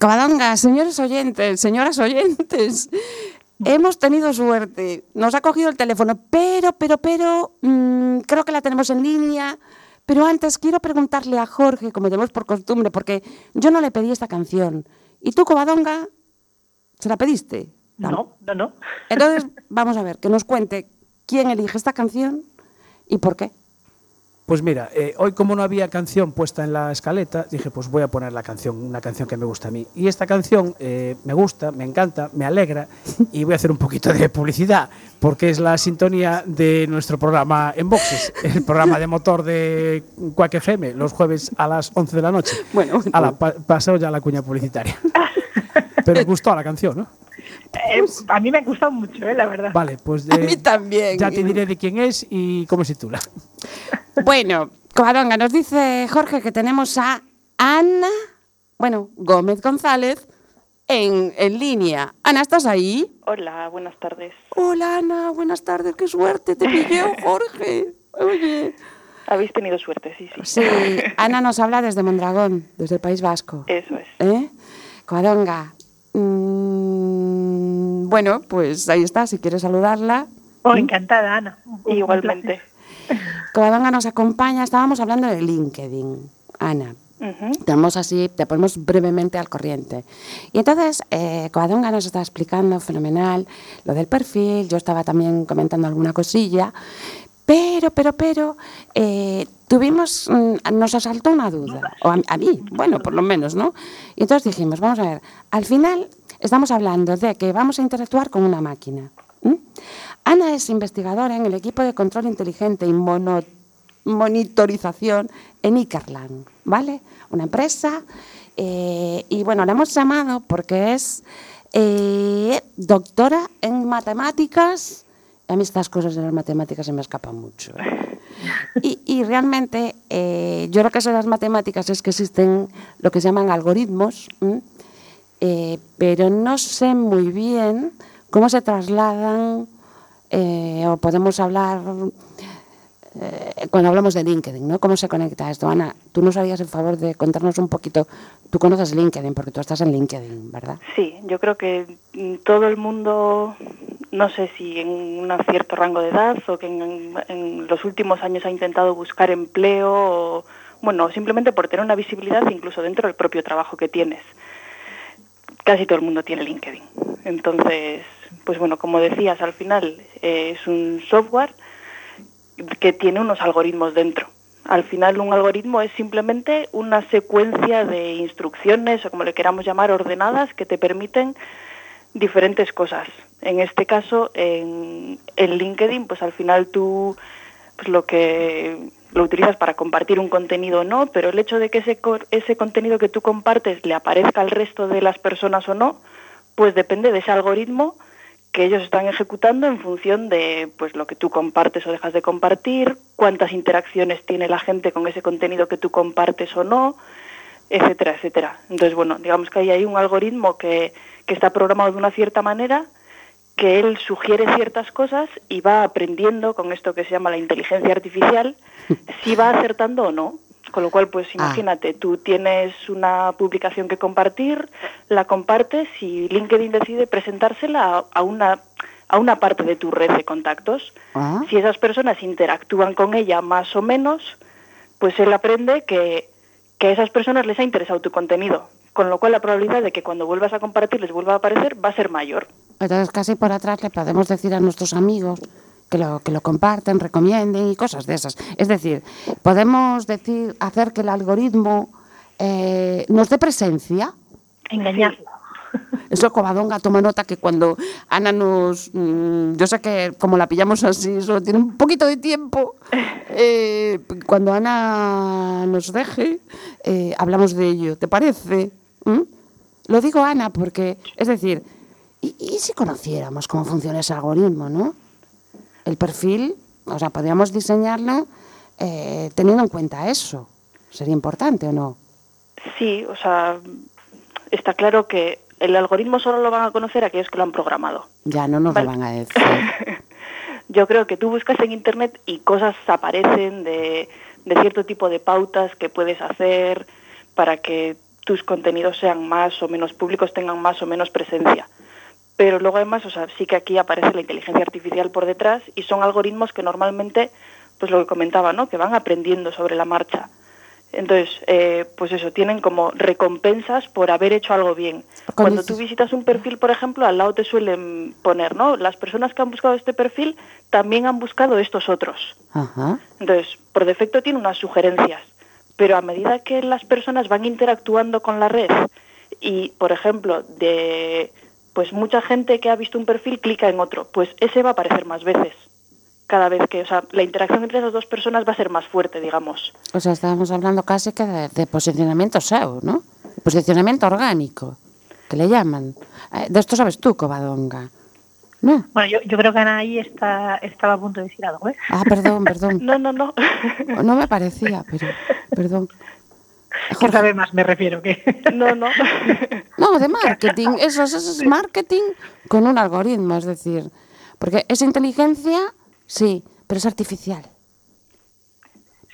[SPEAKER 1] Covadonga, señores oyentes, señoras oyentes, hemos tenido suerte. Nos ha cogido el teléfono, pero, pero, pero, mm, creo que la tenemos en línea. Pero antes quiero preguntarle a Jorge, como tenemos por costumbre, porque yo no le pedí esta canción. ¿Y tú, Covadonga, se la pediste?
[SPEAKER 3] No, no, no.
[SPEAKER 1] Entonces, vamos a ver, que nos cuente quién elige esta canción y por qué.
[SPEAKER 2] Pues mira, eh, hoy como no había canción puesta en la escaleta, dije, pues voy a poner la canción, una canción que me gusta a mí. Y esta canción eh, me gusta, me encanta, me alegra y voy a hacer un poquito de publicidad, porque es la sintonía de nuestro programa En Boxes, el programa de motor de Quack FM, los jueves a las 11 de la noche.
[SPEAKER 1] Bueno,
[SPEAKER 2] pa- pasó ya la cuña publicitaria. Pero gustó la canción, ¿no?
[SPEAKER 3] Eh, a mí me ha gustado mucho, eh, la verdad.
[SPEAKER 2] Vale, pues
[SPEAKER 1] A
[SPEAKER 2] eh,
[SPEAKER 1] mí también.
[SPEAKER 2] ya te diré de quién es y cómo se titula.
[SPEAKER 1] Bueno, Covadonga, nos dice Jorge que tenemos a Ana, bueno, Gómez González, en, en línea. Ana, ¿estás ahí?
[SPEAKER 5] Hola, buenas tardes.
[SPEAKER 1] Hola, Ana, buenas tardes, qué suerte, te pilló, Jorge. Oye.
[SPEAKER 5] Habéis tenido suerte, sí, sí.
[SPEAKER 1] Sí, Ana nos habla desde Mondragón, desde el País Vasco.
[SPEAKER 5] Eso es.
[SPEAKER 1] ¿Eh? Covadonga. mm, bueno, pues ahí está, si quieres saludarla.
[SPEAKER 3] Oh, encantada, Ana. Un-
[SPEAKER 5] Igualmente.
[SPEAKER 1] Covadonga nos acompaña, estábamos hablando de LinkedIn, Ana.
[SPEAKER 5] Ujú.
[SPEAKER 1] Tenemos así, te ponemos brevemente al corriente. Y entonces, eh, Covadonga nos está explicando fenomenal lo del perfil, yo estaba también comentando alguna cosilla, pero, pero, pero, eh, tuvimos, mm, nos asaltó una duda, o a, a mí, bueno, por lo menos, ¿no? Y entonces dijimos, vamos a ver, al final estamos hablando de que vamos a interactuar con una máquina. ¿m? Ana es investigadora en el equipo de control inteligente y mono- monitorización en Ikerland, ¿vale? Una empresa. eh, y bueno, la hemos llamado porque es eh, doctora en matemáticas. A mí estas cosas de las matemáticas se me escapan mucho. ¿eh? Y, y realmente eh, yo lo que sé de las matemáticas es que existen lo que se llaman algoritmos. Eh, pero no sé muy bien cómo se trasladan eh, o podemos hablar eh, cuando hablamos de LinkedIn, ¿no? ¿Cómo se conecta esto? Ana, tú nos harías el favor de contarnos un poquito. Tú conoces LinkedIn porque tú estás en LinkedIn, ¿verdad?
[SPEAKER 5] Sí, yo creo que mm, todo el mundo, no sé si en un cierto rango de edad o que en, en los últimos años ha intentado buscar empleo o, bueno, simplemente por tener una visibilidad incluso dentro del propio trabajo que tienes. Casi todo el mundo tiene LinkedIn. Entonces, pues bueno, como decías, al final eh, es un software que tiene unos algoritmos dentro. Al final un algoritmo es simplemente una secuencia de instrucciones o como le queramos llamar ordenadas que te permiten diferentes cosas. En este caso, en, en LinkedIn, pues al final tú pues lo que lo utilizas para compartir un contenido o no, pero el hecho de que ese, ese contenido que tú compartes le aparezca al resto de las personas o no, pues depende de ese algoritmo que ellos están ejecutando en función de pues lo que tú compartes o dejas de compartir, cuántas interacciones tiene la gente con ese contenido que tú compartes o no, etcétera, etcétera. Entonces, bueno, digamos que ahí hay un algoritmo que, que está programado de una cierta manera, que él sugiere ciertas cosas y va aprendiendo con esto que se llama la inteligencia artificial, si va acertando o no. Con lo cual, pues
[SPEAKER 1] Ah.
[SPEAKER 5] imagínate, tú tienes una publicación que compartir, la compartes y LinkedIn decide presentársela a, a una a una parte de tu red de contactos.
[SPEAKER 1] Ah.
[SPEAKER 5] Si esas personas interactúan con ella más o menos, pues él aprende que, que a esas personas les ha interesado tu contenido. Con lo cual la probabilidad de que cuando vuelvas a compartir les vuelva a aparecer va a ser mayor.
[SPEAKER 1] Entonces casi por atrás le podemos decir a nuestros amigos que lo, que lo comparten, recomienden y cosas de esas. Es decir, podemos decir, hacer que el algoritmo eh, nos dé presencia.
[SPEAKER 3] Engañarlo.
[SPEAKER 1] Eso Covadonga toma nota que cuando Ana nos... mm, yo sé que como la pillamos así, solo tiene un poquito de tiempo. eh, cuando Ana nos deje, eh, hablamos de ello. ¿Te parece? ¿Mm? Lo digo Ana porque, es decir, ¿y, si conociéramos cómo funciona ese algoritmo, no? El perfil, o sea, podríamos diseñarlo eh, teniendo en cuenta eso. ¿Sería importante o no?
[SPEAKER 5] Sí, o sea, está claro que el algoritmo solo lo van a conocer aquellos que lo han programado.
[SPEAKER 1] Ya no nos
[SPEAKER 5] Vale.
[SPEAKER 1] lo van a decir.
[SPEAKER 5] Yo creo que tú buscas en Internet y cosas aparecen de, de cierto tipo de pautas que puedes hacer para que tus contenidos sean más o menos públicos, tengan más o menos presencia. Pero luego además, o sea, sí que aquí aparece la inteligencia artificial por detrás y son algoritmos que normalmente, pues lo que comentaba, ¿no? Que van aprendiendo sobre la marcha. Entonces, eh, pues eso, tienen como recompensas por haber hecho algo bien.
[SPEAKER 1] Cuando
[SPEAKER 5] tú visitas un perfil, por ejemplo, al lado te suelen poner, ¿no? Las personas que han buscado este perfil también han buscado estos otros.
[SPEAKER 1] Ajá.
[SPEAKER 5] Entonces, por defecto tiene unas sugerencias, pero a medida que las personas van interactuando con la red y, por ejemplo, de pues mucha gente que ha visto un perfil clica en otro, pues ese va a aparecer más veces. Cada vez que, o sea, la interacción entre esas dos personas va a ser más fuerte, digamos.
[SPEAKER 1] O sea, estábamos hablando casi que de, de posicionamiento SEO, ¿no? Posicionamiento orgánico, que le llaman. Eh, de esto sabes tú, Covadonga. ¿No?
[SPEAKER 3] Bueno, yo, yo creo que Ana ahí está, estaba a punto de decir algo, ¿eh?
[SPEAKER 1] Ah, perdón, perdón.
[SPEAKER 5] No, no, no.
[SPEAKER 1] No me parecía, pero perdón.
[SPEAKER 3] ¿Quién sabe más? Me refiero que...
[SPEAKER 5] No, no.
[SPEAKER 1] No, de marketing. Eso, es- eso es marketing con un algoritmo, es decir. Porque es inteligencia, sí, pero es artificial.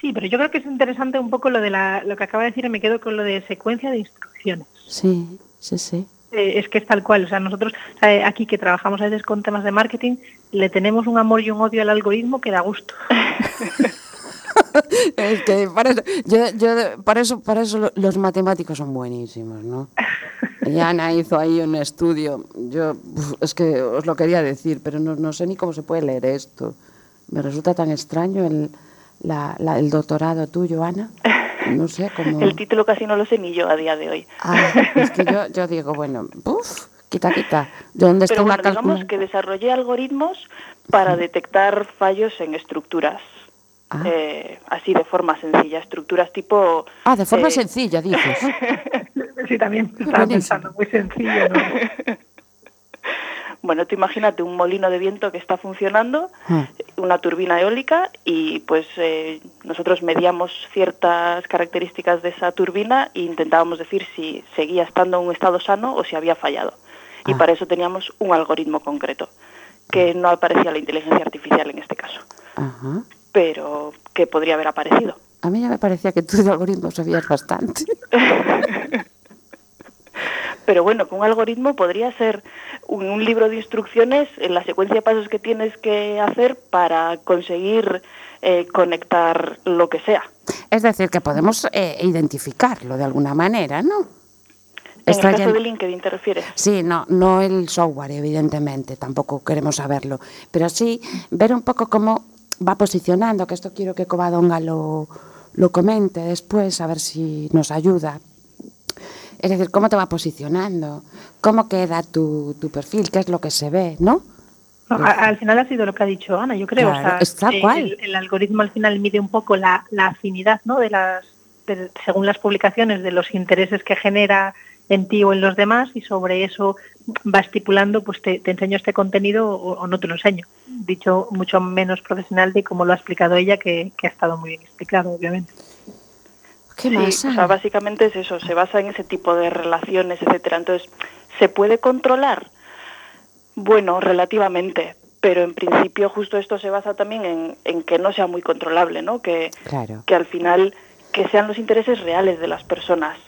[SPEAKER 3] Sí, pero yo creo que es interesante un poco lo de la, lo que acaba de decir y me quedo con lo de secuencia de instrucciones.
[SPEAKER 1] Sí, sí, sí.
[SPEAKER 3] Eh, es que es tal cual, o sea, nosotros eh, aquí que trabajamos a veces con temas de marketing, le tenemos un amor y un odio al algoritmo que da gusto.
[SPEAKER 1] es que para eso, yo, yo, para eso, para eso lo- los matemáticos son buenísimos, ¿no? Y Ana hizo ahí un estudio. Yo, es que os lo quería decir, pero no, no sé ni cómo se puede leer esto. Me resulta tan extraño el, la- la- el doctorado tuyo, Ana. No sé cómo.
[SPEAKER 5] El título casi no lo sé ni yo a día de hoy.
[SPEAKER 1] Ah, es que yo, yo digo, bueno, uf, quita, quita. ¿Dónde está
[SPEAKER 5] Pero
[SPEAKER 1] una
[SPEAKER 5] bueno, digamos que desarrollé algoritmos para detectar fallos en estructuras.
[SPEAKER 1] Ah.
[SPEAKER 5] eh, así de forma sencilla, estructuras tipo...
[SPEAKER 1] Ah, de forma
[SPEAKER 5] eh,
[SPEAKER 1] sencilla, dices.
[SPEAKER 3] Sí, también estaba pensando, muy sencillo, ¿no?
[SPEAKER 5] Bueno, tú imagínate un molino de viento que está funcionando,
[SPEAKER 1] Ah.
[SPEAKER 5] una turbina eólica, y pues eh, nosotros medíamos ciertas características de esa turbina e intentábamos decir si seguía estando en un estado sano o si había fallado. Y
[SPEAKER 1] Ah.
[SPEAKER 5] para eso teníamos un algoritmo concreto, que no aparecía la inteligencia artificial en este caso,
[SPEAKER 1] Ajá.
[SPEAKER 5] pero que podría haber aparecido.
[SPEAKER 1] A mí ya me parecía que tú de algoritmos sabías bastante.
[SPEAKER 5] Pero bueno, con un algoritmo podría ser un, un libro de instrucciones en la secuencia de pasos que tienes que hacer para conseguir eh, conectar lo que sea.
[SPEAKER 1] Es decir, que podemos eh, identificarlo de alguna manera, ¿no?
[SPEAKER 5] En el caso de LinkedIn te refieres.
[SPEAKER 1] Sí, no, no el software, evidentemente, tampoco queremos saberlo, pero sí ver un poco cómo va posicionando, que esto quiero que Covadonga lo, lo comente después, a ver si nos ayuda. Es decir, cómo te va posicionando, cómo queda tu, tu perfil, qué es lo que se ve, ¿no?
[SPEAKER 3] No, a- al final ha sido lo que ha dicho Ana, yo creo.
[SPEAKER 1] Claro,
[SPEAKER 3] o sea,
[SPEAKER 1] es tal
[SPEAKER 3] eh,
[SPEAKER 1] cual.
[SPEAKER 3] El, el algoritmo al final mide un poco la, la afinidad, ¿no? De las, de- según las publicaciones, de los intereses que genera en ti o en los demás y sobre eso va estipulando, pues te, te enseño este contenido o, o no te lo enseño. Dicho mucho menos profesional de como lo ha explicado ella, que, que ha estado muy bien explicado, obviamente.
[SPEAKER 1] ¿Qué
[SPEAKER 5] Sí, o sea, básicamente es eso, se basa en ese tipo de relaciones, etcétera. Entonces, ¿se puede controlar? Bueno, relativamente, pero en principio justo esto se basa también en, en que no sea muy controlable, ¿no? Que,
[SPEAKER 1] Claro.
[SPEAKER 5] que al final que sean los intereses reales de las personas.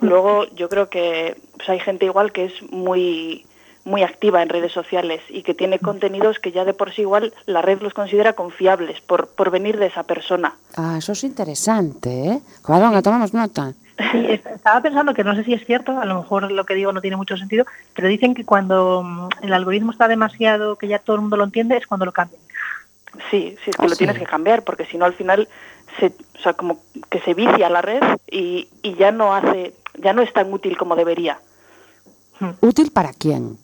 [SPEAKER 5] Luego yo creo que pues, hay gente igual que es muy muy activa en redes sociales y que tiene contenidos que ya de por sí igual la red los considera confiables por, por venir de esa persona.
[SPEAKER 1] Ah, eso es interesante, ¿eh? Covadonga, tomamos nota.
[SPEAKER 3] Sí, estaba pensando que no sé si es cierto, a lo mejor lo que digo no tiene mucho sentido, pero dicen que cuando mm, el algoritmo está demasiado, que ya todo el mundo lo entiende, es cuando lo cambian.
[SPEAKER 5] Sí, sí, es que
[SPEAKER 1] Ah,
[SPEAKER 5] lo
[SPEAKER 1] sí.
[SPEAKER 5] tienes que cambiar, porque si no al final se, o sea, como que se vicia la red y, y ya no hace, ya no es tan útil como debería.
[SPEAKER 1] ¿Útil para quién?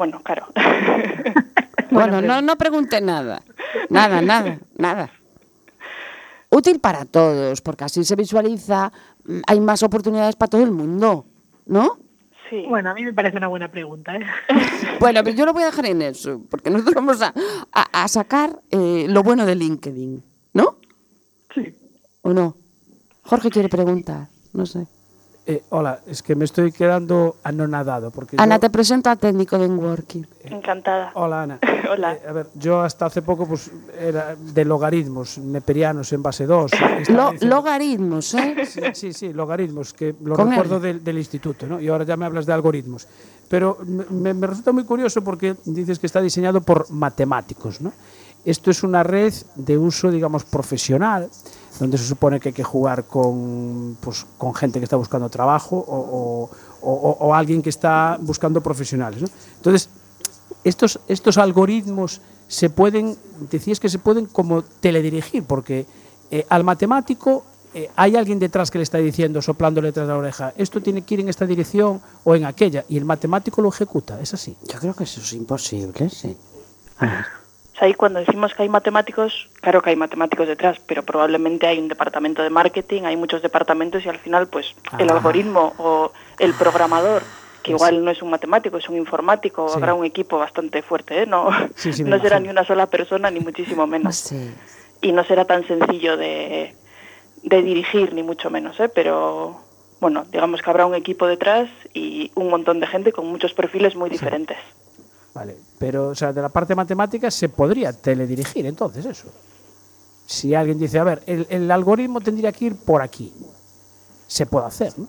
[SPEAKER 5] Bueno, claro.
[SPEAKER 1] Bueno, no, no pregunte nada. Nada, nada, nada. Útil para todos, porque así se visualiza, mm, hay más oportunidades para todo el mundo, ¿no?
[SPEAKER 5] sí.
[SPEAKER 3] Bueno, a mí me parece una buena pregunta. ¿eh?
[SPEAKER 1] Bueno, pero yo lo voy a dejar en eso, porque nosotros vamos a, a- a sacar eh, lo bueno de LinkedIn, ¿no?
[SPEAKER 3] Sí.
[SPEAKER 1] ¿O no? Jorge quiere preguntar, no sé.
[SPEAKER 2] Eh, hola, es que me estoy quedando anonadado. Porque
[SPEAKER 1] Ana,
[SPEAKER 2] yo-
[SPEAKER 1] te presento a técnico de Enworking.
[SPEAKER 5] Encantada.
[SPEAKER 2] Hola, Ana.
[SPEAKER 5] Hola.
[SPEAKER 2] Eh, a ver, yo hasta hace poco pues era de logaritmos neperianos en base 2.
[SPEAKER 1] Lo- logaritmos, ¿eh?
[SPEAKER 2] Sí, sí, sí, logaritmos, que lo recuerdo del, del instituto, ¿no? Y ahora ya me hablas de algoritmos. Pero me, me resulta muy curioso porque dices que está diseñado por matemáticos, ¿no? Esto es una red de uso, digamos, profesional, donde se supone que hay que jugar con, pues, con gente que está buscando trabajo o, o- o- o alguien que está buscando profesionales, ¿no? Entonces, estos, estos algoritmos se pueden, decías que se pueden como teledirigir, porque eh, al matemático eh, hay alguien detrás que le está diciendo, soplándole detrás de la oreja, esto tiene que ir en esta dirección o en aquella, y el matemático lo ejecuta, es así.
[SPEAKER 1] Yo creo que eso es imposible, sí.
[SPEAKER 5] ahí cuando decimos que hay matemáticos, claro que hay matemáticos detrás, pero probablemente hay un departamento de marketing, hay muchos departamentos y al final, pues, el
[SPEAKER 2] Ah.
[SPEAKER 5] algoritmo o el programador, que igual no es un matemático, es un informático,
[SPEAKER 2] Sí.
[SPEAKER 5] habrá un equipo bastante fuerte, ¿eh? No,
[SPEAKER 2] Sí, sí, me
[SPEAKER 5] no será
[SPEAKER 2] imagino.
[SPEAKER 5] ni una sola persona, ni muchísimo menos. Y no será tan sencillo de, de dirigir, ni mucho menos, ¿eh? Pero, bueno, digamos que habrá un equipo detrás y un montón de gente con muchos perfiles muy diferentes.
[SPEAKER 2] Vale, pero o sea, de la parte matemática se podría teledirigir entonces eso. Si alguien dice, a ver, el, el algoritmo tendría que ir por aquí, se puede hacer, ¿no?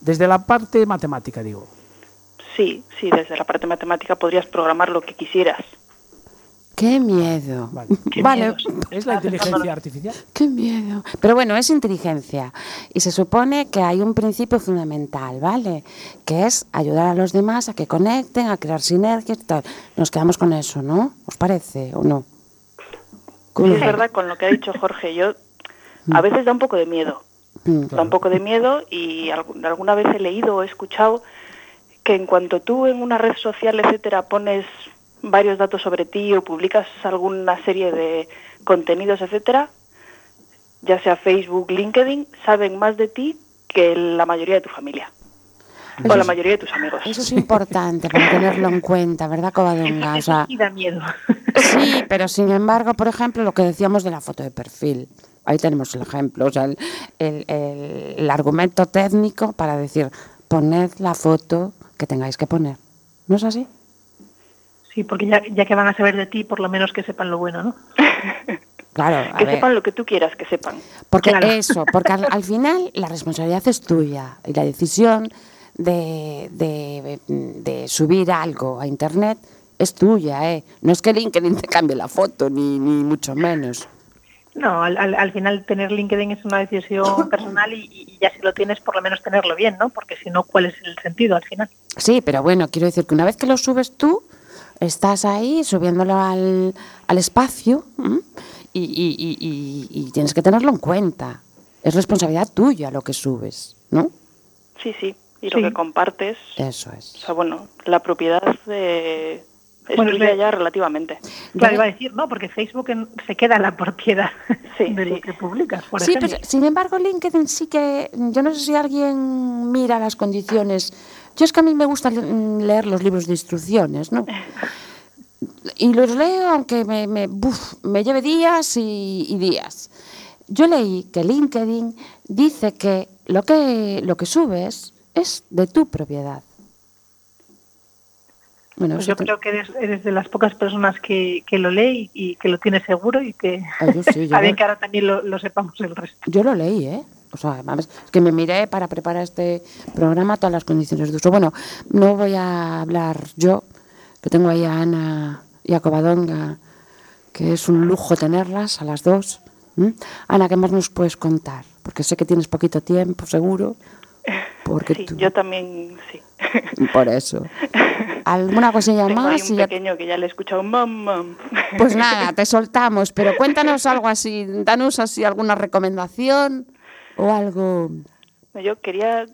[SPEAKER 2] Desde la parte matemática, digo.
[SPEAKER 5] Sí, sí, desde la parte matemática podrías programar lo que quisieras.
[SPEAKER 1] Qué miedo.
[SPEAKER 2] Vale.
[SPEAKER 3] Qué
[SPEAKER 1] Vale,
[SPEAKER 3] miedo.
[SPEAKER 2] ¿Es la inteligencia artificial?
[SPEAKER 1] Qué miedo. Pero bueno, es inteligencia. Y se supone que hay un principio fundamental, ¿vale? Que es ayudar a los demás a que conecten, a crear sinergias y tal. Nos quedamos con eso, ¿no? ¿Os parece o no?
[SPEAKER 5] Sí, es verdad con lo que ha dicho Jorge. Yo a veces da un poco de miedo.
[SPEAKER 1] Mm.
[SPEAKER 5] Da un poco de miedo y al- alguna vez he leído o he escuchado que en cuanto tú en una red social, etcétera, pones varios datos sobre ti o publicas alguna serie de contenidos, etcétera, ya sea Facebook, LinkedIn, saben más de ti que la mayoría de tu familia o la mayoría de tus amigos.
[SPEAKER 1] Eso es importante para tenerlo en cuenta, ¿verdad, Covadonga? O
[SPEAKER 3] Eso
[SPEAKER 1] sea,
[SPEAKER 3] sí da miedo.
[SPEAKER 1] sí, pero sin embargo, por ejemplo, lo que decíamos de la foto de perfil. Ahí tenemos el ejemplo, o sea, el, el- el- el argumento técnico para decir, poned la foto que tengáis que poner. ¿No es así?
[SPEAKER 3] Sí, porque ya, ya que van a saber de ti, por lo menos que sepan lo bueno, ¿no?
[SPEAKER 1] Claro, a
[SPEAKER 5] que
[SPEAKER 1] ver.
[SPEAKER 5] sepan lo que tú quieras que sepan.
[SPEAKER 1] Porque
[SPEAKER 3] Claro.
[SPEAKER 1] eso, porque al, al final la responsabilidad es tuya y la decisión de, de- de subir algo a internet es tuya, ¿eh? No es que LinkedIn te cambie la foto, ni, ni mucho menos.
[SPEAKER 3] No, al, al, al final tener LinkedIn es una decisión personal y, y ya si lo tienes, por lo menos tenerlo bien, ¿no? Porque si no, ¿cuál es el sentido al final?
[SPEAKER 1] Sí, pero bueno, quiero decir que una vez que lo subes tú, estás ahí subiéndolo al, al espacio y, y- y- y- y tienes que tenerlo en cuenta. Es responsabilidad tuya lo que subes, ¿no?
[SPEAKER 5] Sí, sí. Y
[SPEAKER 3] Sí.
[SPEAKER 5] lo que compartes,
[SPEAKER 1] Eso
[SPEAKER 5] o
[SPEAKER 1] es.
[SPEAKER 5] sea, bueno, la propiedad eh, es
[SPEAKER 3] Bueno,
[SPEAKER 5] tuya ya relativamente.
[SPEAKER 3] Claro, iba a decir, no, porque Facebook en- se queda la propiedad
[SPEAKER 5] Sí,
[SPEAKER 3] de lo que publicas, por
[SPEAKER 1] sí,
[SPEAKER 3] ejemplo.
[SPEAKER 1] pero sin embargo LinkedIn sí que, yo no sé si alguien mira las condiciones. Yo es que a mí me gusta mm, leer los libros de instrucciones, ¿no? Y los leo aunque me, me, buf, me lleve días y, y días. Yo leí que LinkedIn dice que lo que, lo que subes es de tu propiedad. Bueno,
[SPEAKER 3] Pues yo
[SPEAKER 1] te-
[SPEAKER 3] creo que eres, eres de las pocas personas que, que lo lee y, que lo tiene seguro y que
[SPEAKER 1] Ah, yo sí, yo
[SPEAKER 3] está bien
[SPEAKER 1] lo-
[SPEAKER 3] que ahora también lo, lo sepamos el resto.
[SPEAKER 1] Yo lo leí, ¿eh? O sea, vamos, es que me miré para preparar este programa todas las condiciones de uso. Bueno, no voy a hablar yo, que tengo ahí a Ana y a Covadonga, que es un lujo tenerlas a las dos. Ana, ¿qué más nos puedes contar? Porque sé que tienes poquito tiempo, seguro. Porque
[SPEAKER 5] Sí,
[SPEAKER 1] tú-
[SPEAKER 5] yo también, sí.
[SPEAKER 1] Por eso. ¿Alguna cosilla
[SPEAKER 5] Tengo
[SPEAKER 1] más?
[SPEAKER 5] un
[SPEAKER 1] Y ya-
[SPEAKER 5] pequeño que ya le he escuchado mam.
[SPEAKER 1] Pues nada, te soltamos, pero cuéntanos algo así, danos así alguna recomendación o algo.
[SPEAKER 5] Yo quería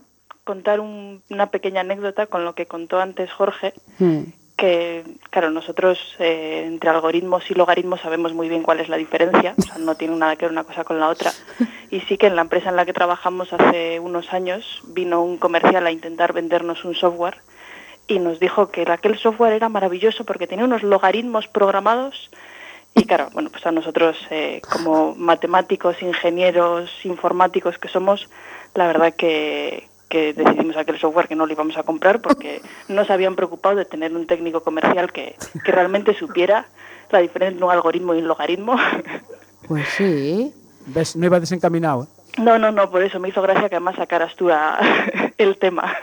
[SPEAKER 5] contar un- una pequeña anécdota con lo que contó antes Jorge,
[SPEAKER 1] Hmm.
[SPEAKER 5] que, claro, nosotros eh, entre algoritmos y logaritmos sabemos muy bien cuál es la diferencia, o sea, no tiene nada que ver una cosa con la otra. Y sí que en la empresa en la que trabajamos hace unos años vino un comercial a intentar vendernos un software y nos dijo que aquel software era maravilloso porque tenía unos logaritmos programados y claro, bueno, pues a nosotros eh, como matemáticos, ingenieros, informáticos que somos, la verdad que, que decidimos aquel software que no lo íbamos a comprar porque no se habían preocupado de tener un técnico comercial que, que realmente supiera la diferencia entre un algoritmo y un logaritmo.
[SPEAKER 1] Pues sí.
[SPEAKER 2] ¿Ves? No iba desencaminado.
[SPEAKER 5] No, no, no, por eso me hizo gracia que además sacaras tú a- el tema.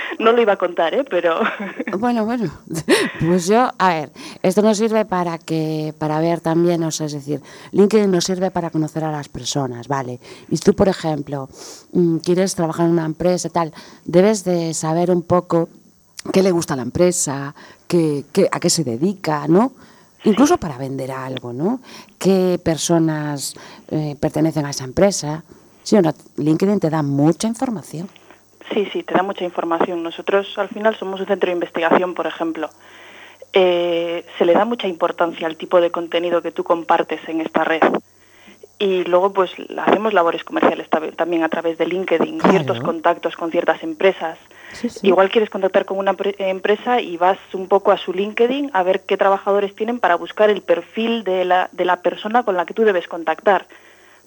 [SPEAKER 5] No lo iba a contar, ¿eh? Pero
[SPEAKER 1] Bueno, bueno, pues yo, a ver, esto nos sirve para que, para ver también, o sea, es decir, LinkedIn nos sirve para conocer a las personas, ¿vale? Y tú, por ejemplo, mm, quieres trabajar en una empresa tal, debes de saber un poco qué le gusta a la empresa, qué, qué- a qué se dedica, ¿no? Incluso para vender algo, ¿no? ¿Qué personas eh, pertenecen a esa empresa? Sí, no, LinkedIn te da mucha información.
[SPEAKER 5] Sí, sí, te da mucha información. Nosotros al final somos un centro de investigación, por ejemplo. Eh, se le da mucha importancia al tipo de contenido que tú compartes en esta red. Y luego pues hacemos labores comerciales también a través de LinkedIn,
[SPEAKER 1] Claro.
[SPEAKER 5] ciertos contactos con ciertas empresas.
[SPEAKER 1] Sí, sí.
[SPEAKER 5] Igual quieres contactar con una pre- empresa y vas un poco a su LinkedIn a ver qué trabajadores tienen para buscar el perfil de la, de la persona con la que tú debes contactar.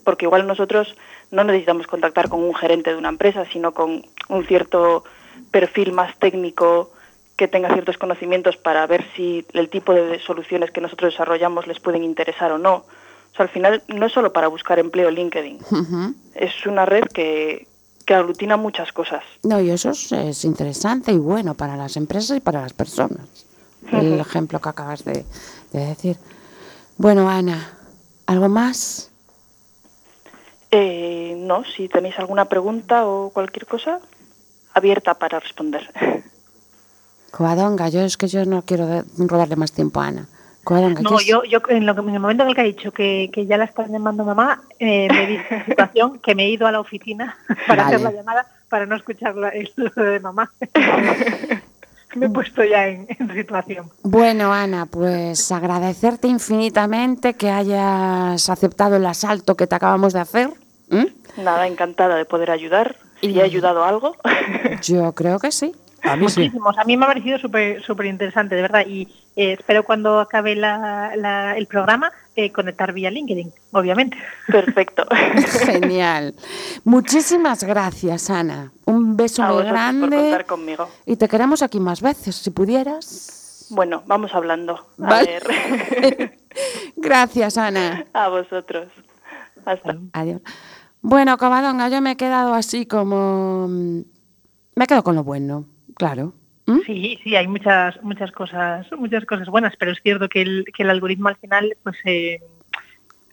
[SPEAKER 5] Porque igual nosotros no necesitamos contactar con un gerente de una empresa, sino con un cierto perfil más técnico que tenga ciertos conocimientos para ver si el tipo de soluciones que nosotros desarrollamos les pueden interesar o no. O sea, al final no es solo para buscar empleo LinkedIn, es una red que, que aglutina muchas cosas.
[SPEAKER 1] No, y eso es, es interesante y bueno para las empresas y para las personas. el ejemplo que acabas de, de decir. Bueno, Ana, ¿algo más?
[SPEAKER 5] Eh, no, si tenéis alguna pregunta o cualquier cosa, abierta para responder.
[SPEAKER 1] Covadonga, yo es que yo no quiero robarle más tiempo a Ana. Covadonga,
[SPEAKER 3] No,
[SPEAKER 1] ¿quieres-
[SPEAKER 3] yo, yo en, lo que- en el momento en el que ha dicho que, que ya la están llamando mamá, eh, me en situación que me he ido a la oficina para
[SPEAKER 1] Vale.
[SPEAKER 3] hacer la llamada para no escuchar la, el de mamá. me he puesto ya en, en situación.
[SPEAKER 1] Bueno, Ana, pues agradecerte infinitamente que hayas aceptado el asalto que te acabamos de hacer. ¿M?
[SPEAKER 5] Nada, encantada de poder ayudar. Si
[SPEAKER 1] Y-
[SPEAKER 5] he ayudado algo.
[SPEAKER 1] Yo creo que sí.
[SPEAKER 2] A mí sí.
[SPEAKER 3] Muchísimos. A mí me ha parecido súper súper interesante, de verdad. Y eh, espero cuando acabe la- la- el programa eh, conectar vía LinkedIn, obviamente.
[SPEAKER 5] Perfecto.
[SPEAKER 1] Genial. Muchísimas gracias, Ana. Un beso
[SPEAKER 5] A
[SPEAKER 1] muy
[SPEAKER 5] vosotros por
[SPEAKER 1] grande.
[SPEAKER 5] contar conmigo.
[SPEAKER 1] Y te queremos aquí más veces, si pudieras.
[SPEAKER 5] Bueno, vamos hablando. A
[SPEAKER 1] Vale.
[SPEAKER 5] ver.
[SPEAKER 1] Gracias, Ana.
[SPEAKER 5] A vosotros. Hasta.
[SPEAKER 1] Adiós. Bueno, Covadonga, yo me he quedado así como... mm, Me quedo con lo bueno, claro. ¿Mm?
[SPEAKER 3] Sí, sí, hay muchas muchas cosas muchas cosas buenas, pero es cierto que el, que el algoritmo al final pues eh,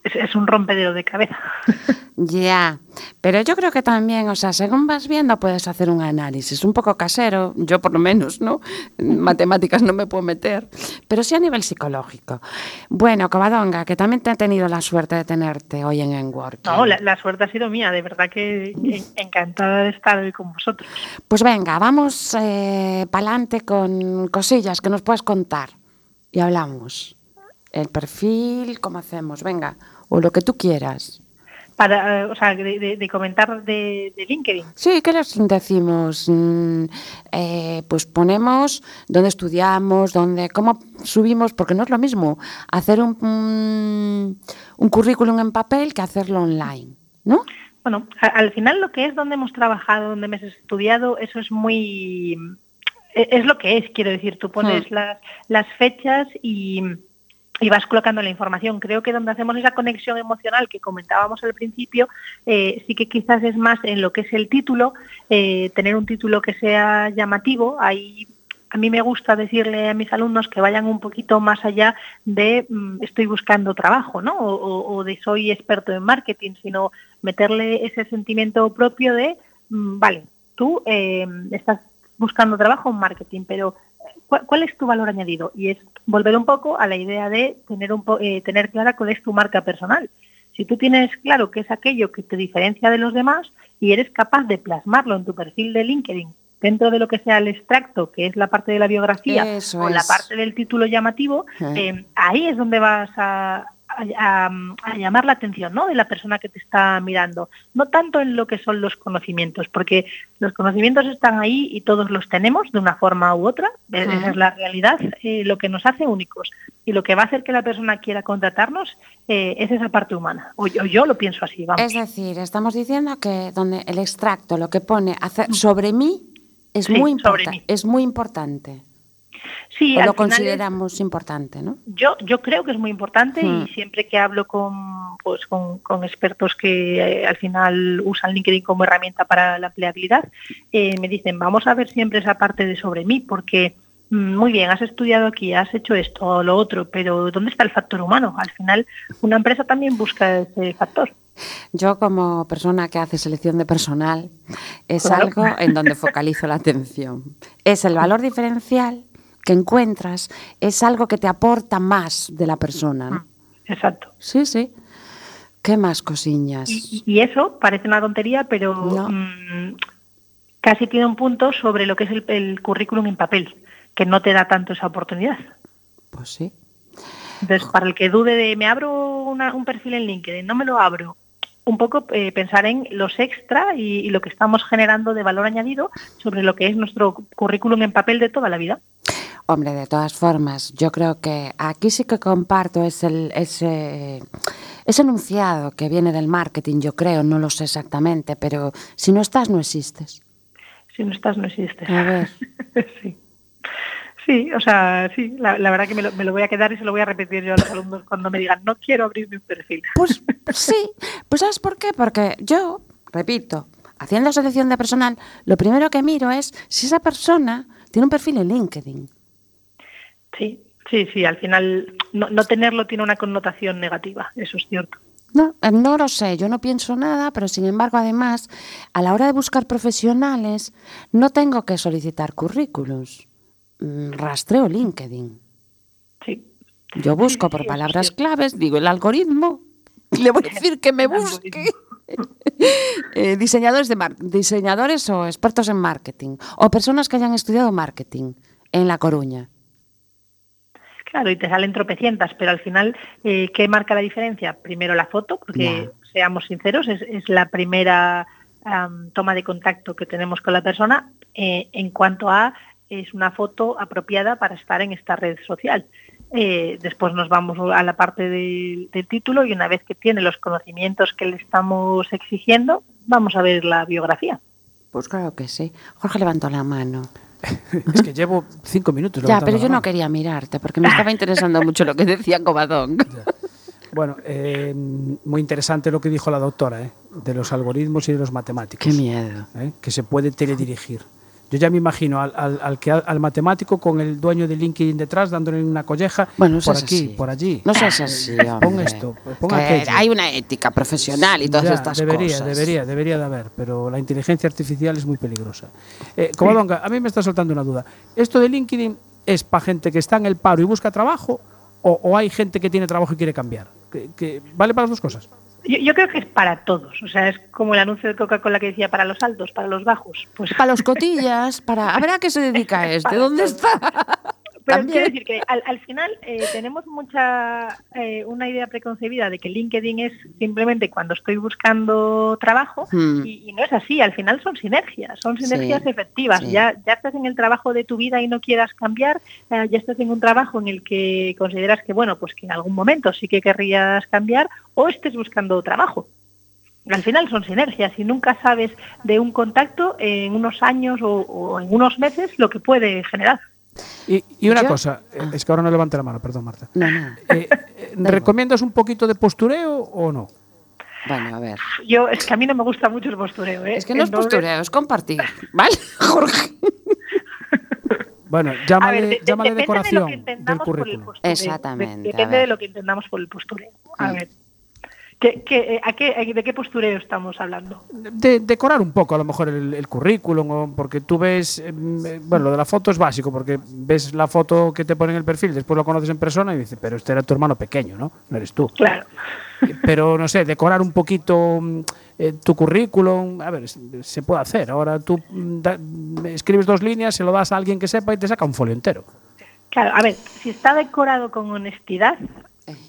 [SPEAKER 3] es, es un rompedero de cabeza.
[SPEAKER 1] Ya, pero yo creo que también, o sea, según vas viendo puedes hacer un análisis un poco casero, yo por lo menos, ¿no? En matemáticas no me puedo meter, pero sí a nivel psicológico. Bueno, Covadonga, que también te he tenido la suerte de tenerte hoy en Enwork.
[SPEAKER 3] No, la, la suerte ha sido mía, de verdad que en- encantada de estar hoy con vosotros.
[SPEAKER 1] Pues venga, vamos eh, para adelante con cosillas que nos puedes contar y hablamos. El perfil, cómo hacemos, venga, o lo que tú quieras.
[SPEAKER 3] Para, eh, o sea, de, de- de comentar de, de LinkedIn.
[SPEAKER 1] Sí, ¿qué les decimos? Mm, eh, pues ponemos dónde estudiamos, dónde, cómo subimos, porque no es lo mismo hacer un, un, un currículum en papel que hacerlo online, ¿no?
[SPEAKER 3] Bueno, a- al final lo que es donde hemos trabajado, donde hemos estudiado, eso es muy... e- Es lo que es, quiero decir, tú pones
[SPEAKER 1] Hmm.
[SPEAKER 3] las, las fechas y, y vas colocando la información. Creo que donde hacemos esa conexión emocional que comentábamos al principio, eh, sí que quizás es más en lo que es el título, eh, tener un título que sea llamativo. Ahí a mí me gusta decirle a mis alumnos que vayan un poquito más allá de mm, estoy buscando trabajo, ¿no? O, de soy experto en marketing, sino meterle ese sentimiento propio de, mm, vale, tú eh, estás buscando trabajo en marketing, pero ¿cuál, cuál es tu valor añadido? Y es volver un poco a la idea de tener, un po- eh, tener clara cuál es tu marca personal. Si tú tienes claro qué es aquello que te diferencia de los demás y eres capaz de plasmarlo en tu perfil de LinkedIn dentro de lo que sea el extracto, que es la parte de la biografía
[SPEAKER 1] Eso
[SPEAKER 3] o la parte del título llamativo,
[SPEAKER 1] Ajá.
[SPEAKER 3] eh, ahí es donde vas a, a- llamar la atención ¿no? de la persona que te está mirando. No tanto en lo que son los conocimientos, porque los conocimientos están ahí y todos los tenemos de una forma u otra, e- esa es la realidad, eh, lo que nos hace únicos. Y lo que va a hacer que la persona quiera contratarnos eh, es esa parte humana. O yo, yo lo pienso así, vamos.
[SPEAKER 1] Es decir, estamos diciendo que donde el extracto, lo que pone hacer sobre mí, es,
[SPEAKER 3] Sí,
[SPEAKER 1] muy,
[SPEAKER 3] sobre mí.
[SPEAKER 1] es muy importante.
[SPEAKER 3] Sí,
[SPEAKER 1] o lo
[SPEAKER 3] es-
[SPEAKER 1] consideramos importante, ¿no?
[SPEAKER 3] Yo, yo creo que es muy importante
[SPEAKER 1] Hmm.
[SPEAKER 3] y siempre que hablo con, pues, con, con expertos que eh, al final usan LinkedIn como herramienta para la empleabilidad, eh, me dicen, vamos a ver siempre esa parte de sobre mí, porque mm, muy bien, has estudiado aquí, has hecho esto o lo otro, pero ¿dónde está el factor humano? Al final, una empresa también busca ese factor.
[SPEAKER 1] Yo como persona que hace selección de personal, es
[SPEAKER 3] Claro.
[SPEAKER 1] algo en donde focalizo la atención. Es el valor diferencial que encuentras, es algo que te aporta más de la persona. ¿no?
[SPEAKER 3] Exacto.
[SPEAKER 1] Sí, sí. ¿Qué más cosiñas?
[SPEAKER 3] Y, y eso parece una tontería, pero
[SPEAKER 1] No.
[SPEAKER 3] mm, casi tiene un punto sobre lo que es el, el currículum en papel, que no te da tanto esa oportunidad.
[SPEAKER 1] Pues sí.
[SPEAKER 3] Entonces, para el que dude de me abro una- un perfil en LinkedIn, no me lo abro, un poco eh, pensar en los extra y, y lo que estamos generando de valor añadido sobre lo que es nuestro currículum en papel de toda la vida.
[SPEAKER 1] Hombre, de todas formas, yo creo que aquí sí que comparto ese, ese, ese enunciado que viene del marketing, yo creo, no lo sé exactamente, pero si no estás, no existes.
[SPEAKER 3] Si no estás, no existes.
[SPEAKER 1] A ver.
[SPEAKER 3] sí. Sí, o sea, sí, la, la verdad que me lo, me lo voy a quedar y se lo voy a repetir yo a los alumnos cuando me digan, no quiero abrirme un perfil.
[SPEAKER 1] Pues sí, pues ¿sabes por qué? Porque yo, repito, haciendo selección de personal, lo primero que miro es si esa persona tiene un perfil en LinkedIn.
[SPEAKER 3] Sí, sí, sí, al final no, no tenerlo tiene una connotación negativa, eso es cierto.
[SPEAKER 1] No, eh, no lo sé, yo no pienso nada, pero sin embargo, además, a la hora de buscar profesionales, no tengo que solicitar currículos. Mm, Rastreo LinkedIn.
[SPEAKER 3] Sí.
[SPEAKER 1] Yo busco por palabras claves, digo el algoritmo, le voy a decir que me busque. Eh, diseñadores, de mar- diseñadores o expertos en marketing, o personas que hayan estudiado marketing en La Coruña.
[SPEAKER 3] Claro, y te salen tropecientas, pero al final, eh, ¿qué marca la diferencia? Primero la foto, porque seamos sinceros, es, es la primera toma de contacto que tenemos con la persona eh, en cuanto a es una foto apropiada para estar en esta red social. Eh, después nos vamos a la parte del, del título y una vez que tiene los conocimientos que le estamos exigiendo, vamos a ver la biografía.
[SPEAKER 1] Pues claro que sí. Jorge levantó la mano.
[SPEAKER 2] Es que llevo cinco minutos.
[SPEAKER 1] Ya, pero yo no quería mirarte porque me estaba interesando mucho lo que decía Cobadón.
[SPEAKER 2] Bueno, eh, muy interesante lo que dijo la doctora, ¿eh? de los algoritmos y de los matemáticos.
[SPEAKER 1] Qué miedo.
[SPEAKER 2] ¿eh? que se puede teledirigir. Yo ya me imagino al, al, al que, al matemático con el dueño de LinkedIn detrás dándole una colleja
[SPEAKER 1] Bueno, no
[SPEAKER 2] por aquí,
[SPEAKER 1] así.
[SPEAKER 2] por allí.
[SPEAKER 1] No seas así,
[SPEAKER 2] Pon
[SPEAKER 1] hombre.
[SPEAKER 2] esto, pon
[SPEAKER 1] Que
[SPEAKER 2] aquello.
[SPEAKER 1] hay una ética profesional y todas
[SPEAKER 2] Ya,
[SPEAKER 1] estas
[SPEAKER 2] debería,
[SPEAKER 1] cosas.
[SPEAKER 2] Debería, debería de haber, pero la inteligencia artificial es muy peligrosa. Eh, Covadonga, a mí me está soltando una duda. ¿Esto de LinkedIn es para gente que está en el paro y busca trabajo o, o hay gente que tiene trabajo y quiere cambiar? ¿Que, que- vale para las dos cosas?
[SPEAKER 3] Yo, yo creo que es para todos, o sea, es como el anuncio de Coca-Cola que decía para los altos, para los bajos. Pues
[SPEAKER 1] Para los cotillas, para... A ver a qué se dedica este, ¿dónde está?
[SPEAKER 3] Pero
[SPEAKER 1] También.
[SPEAKER 3] quiero decir que al, al final eh, tenemos mucha eh, una idea preconcebida de que LinkedIn es simplemente cuando estoy buscando trabajo
[SPEAKER 1] Hmm.
[SPEAKER 3] y, y no es así. Al final son sinergias, son
[SPEAKER 1] Sí,
[SPEAKER 3] sinergias efectivas.
[SPEAKER 1] sí.
[SPEAKER 3] Ya, ya estás en el trabajo de tu vida y no quieras cambiar, eh, ya estás en un trabajo en el que consideras que bueno, pues que en algún momento sí que querrías cambiar o estés buscando trabajo. Al final son sinergias y nunca sabes de un contacto en unos años o, o en unos meses lo que puede generar.
[SPEAKER 2] Y, y una
[SPEAKER 1] Yo-
[SPEAKER 2] cosa, eh, es que ahora no levante la mano, perdón Marta.
[SPEAKER 1] No, no.
[SPEAKER 2] Eh, eh, ¿Recomiendas un poquito de postureo o no?
[SPEAKER 1] Bueno, a ver.
[SPEAKER 3] Yo, es que a mí no me gusta mucho el postureo, ¿eh?
[SPEAKER 1] Es que no es
[SPEAKER 3] Entonces,
[SPEAKER 1] postureo, es compartir. ¿Vale, Jorge?
[SPEAKER 2] Bueno, llámale,
[SPEAKER 3] ver, de- de-
[SPEAKER 2] llámale
[SPEAKER 3] depende de lo
[SPEAKER 2] decoración
[SPEAKER 3] que
[SPEAKER 2] del
[SPEAKER 3] entendamos por el
[SPEAKER 2] currículum.
[SPEAKER 3] postureo.
[SPEAKER 1] Exactamente,
[SPEAKER 3] depende de lo que entendamos por el postureo. A
[SPEAKER 1] Mm.
[SPEAKER 3] ver. ¿Qué, qué, eh, a qué, ¿De qué postureo estamos hablando?
[SPEAKER 2] de decorar un poco a lo mejor el, el currículum, porque tú ves, em, eh, bueno, lo de la foto es básico, porque ves la foto que te pone en el perfil, después lo conoces en persona y dices, pero este era tu hermano pequeño, ¿no? No eres tú.
[SPEAKER 3] Claro.
[SPEAKER 2] Eh, Pero no sé, decorar un poquito mm, eh, tu currículum, a ver, se puede hacer. Ahora tú mm, da- escribes dos líneas, se lo das a alguien que sepa y te saca un folio entero.
[SPEAKER 3] Claro, a ver, si está decorado con honestidad,
[SPEAKER 1] Eh.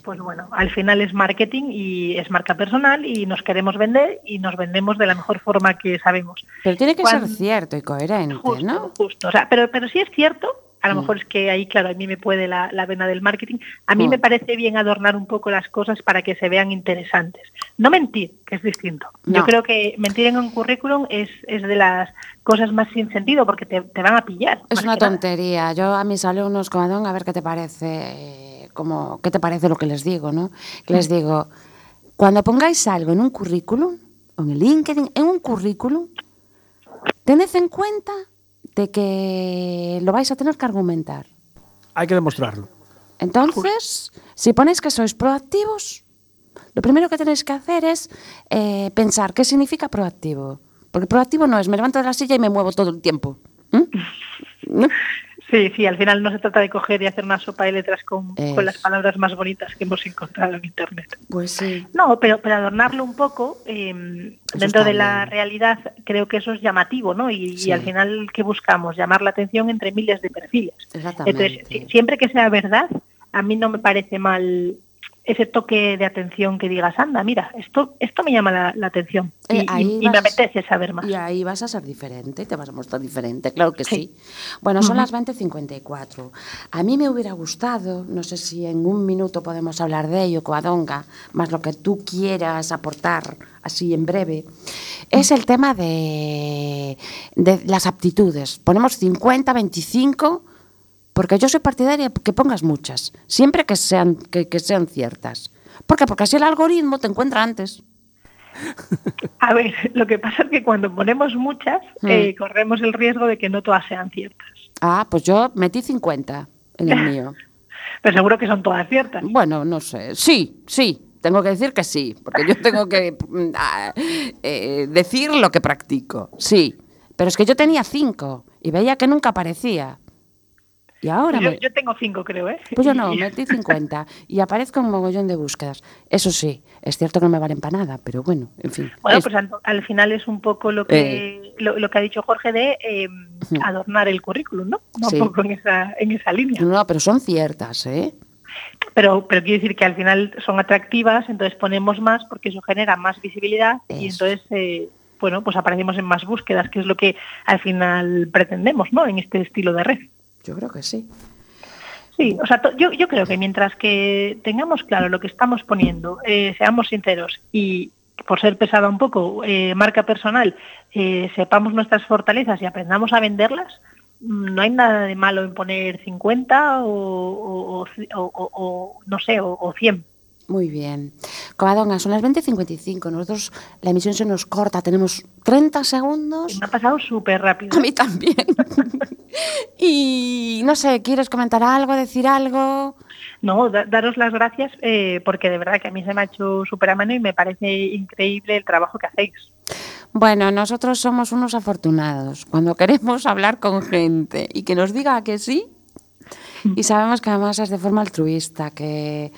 [SPEAKER 3] Pues bueno, al final es marketing y es marca personal y nos queremos vender y nos vendemos de la mejor forma que sabemos.
[SPEAKER 1] Pero tiene que
[SPEAKER 3] Cuando-
[SPEAKER 1] ser cierto y coherente,
[SPEAKER 3] Justo,
[SPEAKER 1] ¿no?
[SPEAKER 3] justo. O sea, pero, pero sí es cierto, a lo
[SPEAKER 1] Mm.
[SPEAKER 3] mejor es que ahí, claro, a mí me puede la, la vena del marketing. A mí
[SPEAKER 1] Mm.
[SPEAKER 3] me parece bien adornar un poco las cosas para que se vean interesantes. No mentir, que es distinto. Yo creo que mentir en un currículum es, es de las cosas más sin sentido porque te, te van a pillar.
[SPEAKER 1] Es una
[SPEAKER 3] nada.
[SPEAKER 1] tontería. Yo a mis alumnos, Comadón, a ver qué te parece, eh, como, qué te parece lo que les digo, ¿no? Que les digo, cuando pongáis algo en un currículum, o en el LinkedIn, en un currículum, tened en cuenta de que lo vais a tener que argumentar.
[SPEAKER 2] Hay que demostrarlo.
[SPEAKER 1] Entonces, si ponéis que sois proactivos, lo primero que tenéis que hacer es eh, pensar qué significa proactivo. Porque proactivo no es me levanto de la silla y me muevo todo el tiempo. ¿Mm? ¿No?
[SPEAKER 3] Sí, sí, al final no se trata de coger y hacer una sopa de letras con, las palabras más bonitas que hemos encontrado en Internet.
[SPEAKER 1] Pues sí.
[SPEAKER 3] No, pero, pero adornarlo un poco, eh, dentro de la
[SPEAKER 1] bien.
[SPEAKER 3] realidad, creo que eso es llamativo, ¿no? Y, y al final, ¿qué buscamos? Llamar la atención entre miles de perfiles.
[SPEAKER 1] Exactamente.
[SPEAKER 3] Entonces, si- siempre que sea verdad, a mí no me parece mal ese toque de atención que digas, anda, mira, esto, esto me llama la, la atención y,
[SPEAKER 1] Eh, ahí
[SPEAKER 3] y- y me apetece saber más.
[SPEAKER 1] Y ahí vas a ser diferente, te vas a mostrar diferente, claro que sí.
[SPEAKER 3] Sí.
[SPEAKER 1] Bueno, son las 20.54. A mí me hubiera gustado, no sé si en un minuto podemos hablar de ello, Coadonga, más lo que tú quieras aportar así en breve, es el tema de, de las aptitudes. Ponemos 50, 25, porque yo soy partidaria que pongas muchas, siempre que sean, que, que sean ciertas. ¿Por qué? Porque así el algoritmo te encuentra antes.
[SPEAKER 3] A ver, lo que pasa es que cuando ponemos muchas,
[SPEAKER 1] Mm.
[SPEAKER 3] eh, corremos el riesgo de que no todas sean ciertas.
[SPEAKER 1] Ah, pues yo metí 50 en el mío.
[SPEAKER 3] Pero seguro que son todas ciertas.
[SPEAKER 1] Bueno, no sé. Sí, sí. Tengo que decir que sí, porque yo tengo que mm, ah, eh, decir lo que practico. Sí. Pero es que yo tenía cinco y veía que nunca aparecía. Y ahora
[SPEAKER 3] Yo,
[SPEAKER 1] me-
[SPEAKER 3] yo tengo cinco, creo, ¿eh?
[SPEAKER 1] Pues yo no, metí 50 y aparezco un mogollón de búsquedas. Eso sí, es cierto que no me valen para nada, pero bueno, en fin.
[SPEAKER 3] Bueno,
[SPEAKER 1] Es-
[SPEAKER 3] pues al, al final es un poco lo que lo, lo que ha dicho Jorge de eh, adornar el currículum, ¿no?
[SPEAKER 1] Sí.
[SPEAKER 3] Un poco en esa, en esa línea.
[SPEAKER 1] no, pero son ciertas, ¿eh?
[SPEAKER 3] Pero, pero quiero decir que al final son atractivas, entonces ponemos más porque eso genera más visibilidad y entonces, eh, bueno, pues aparecemos en más búsquedas, que es lo que al final pretendemos, ¿no? En este estilo de red.
[SPEAKER 1] Yo creo que sí.
[SPEAKER 3] Sí, o sea, yo, yo creo que mientras que tengamos claro lo que estamos poniendo, eh, seamos sinceros y por ser pesada un poco, eh, marca personal, eh, sepamos nuestras fortalezas y aprendamos a venderlas, mm, no hay nada de malo en poner 50 o, o- o- no sé, o 100.
[SPEAKER 1] Muy bien. Covadonga, son las 20.55. Nosotros, la emisión se nos corta. Tenemos 30 segundos.
[SPEAKER 3] Me ha pasado súper rápido.
[SPEAKER 1] A mí también. y no sé, ¿quieres comentar algo, decir algo?
[SPEAKER 3] No, da- daros las gracias eh, porque de verdad que a mí se me ha hecho súper ameno y me parece increíble el trabajo que hacéis.
[SPEAKER 1] Bueno, nosotros somos unos afortunados cuando queremos hablar con gente y que nos diga que sí. Y sabemos que además es de forma altruista, que,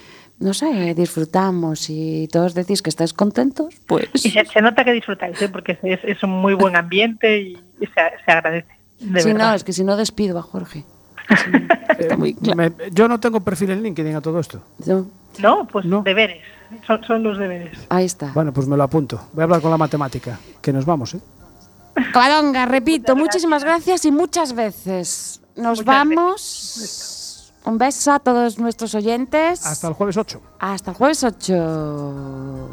[SPEAKER 1] no sé, disfrutamos y todos decís que estáis contentos, pues...
[SPEAKER 3] Y se, se nota que disfrutáis, ¿eh? porque es, es un muy buen ambiente y, y se, se agradece. De
[SPEAKER 1] si no, es que si no despido a Jorge. Sí, Está muy claro.
[SPEAKER 2] Me- yo no tengo perfil en LinkedIn a todo esto.
[SPEAKER 1] No,
[SPEAKER 3] No, pues
[SPEAKER 2] No.
[SPEAKER 3] deberes. Son, son los deberes.
[SPEAKER 1] ahí está.
[SPEAKER 2] Bueno, pues me lo apunto. Voy a hablar con la matemática. Que nos vamos, ¿eh?
[SPEAKER 1] Covadonga, repito, muchísimas gracias y muchas veces. Nos
[SPEAKER 3] Muchas
[SPEAKER 1] vamos. Un beso a todos nuestros oyentes.
[SPEAKER 2] Hasta el jueves 8.
[SPEAKER 1] Hasta el jueves 8.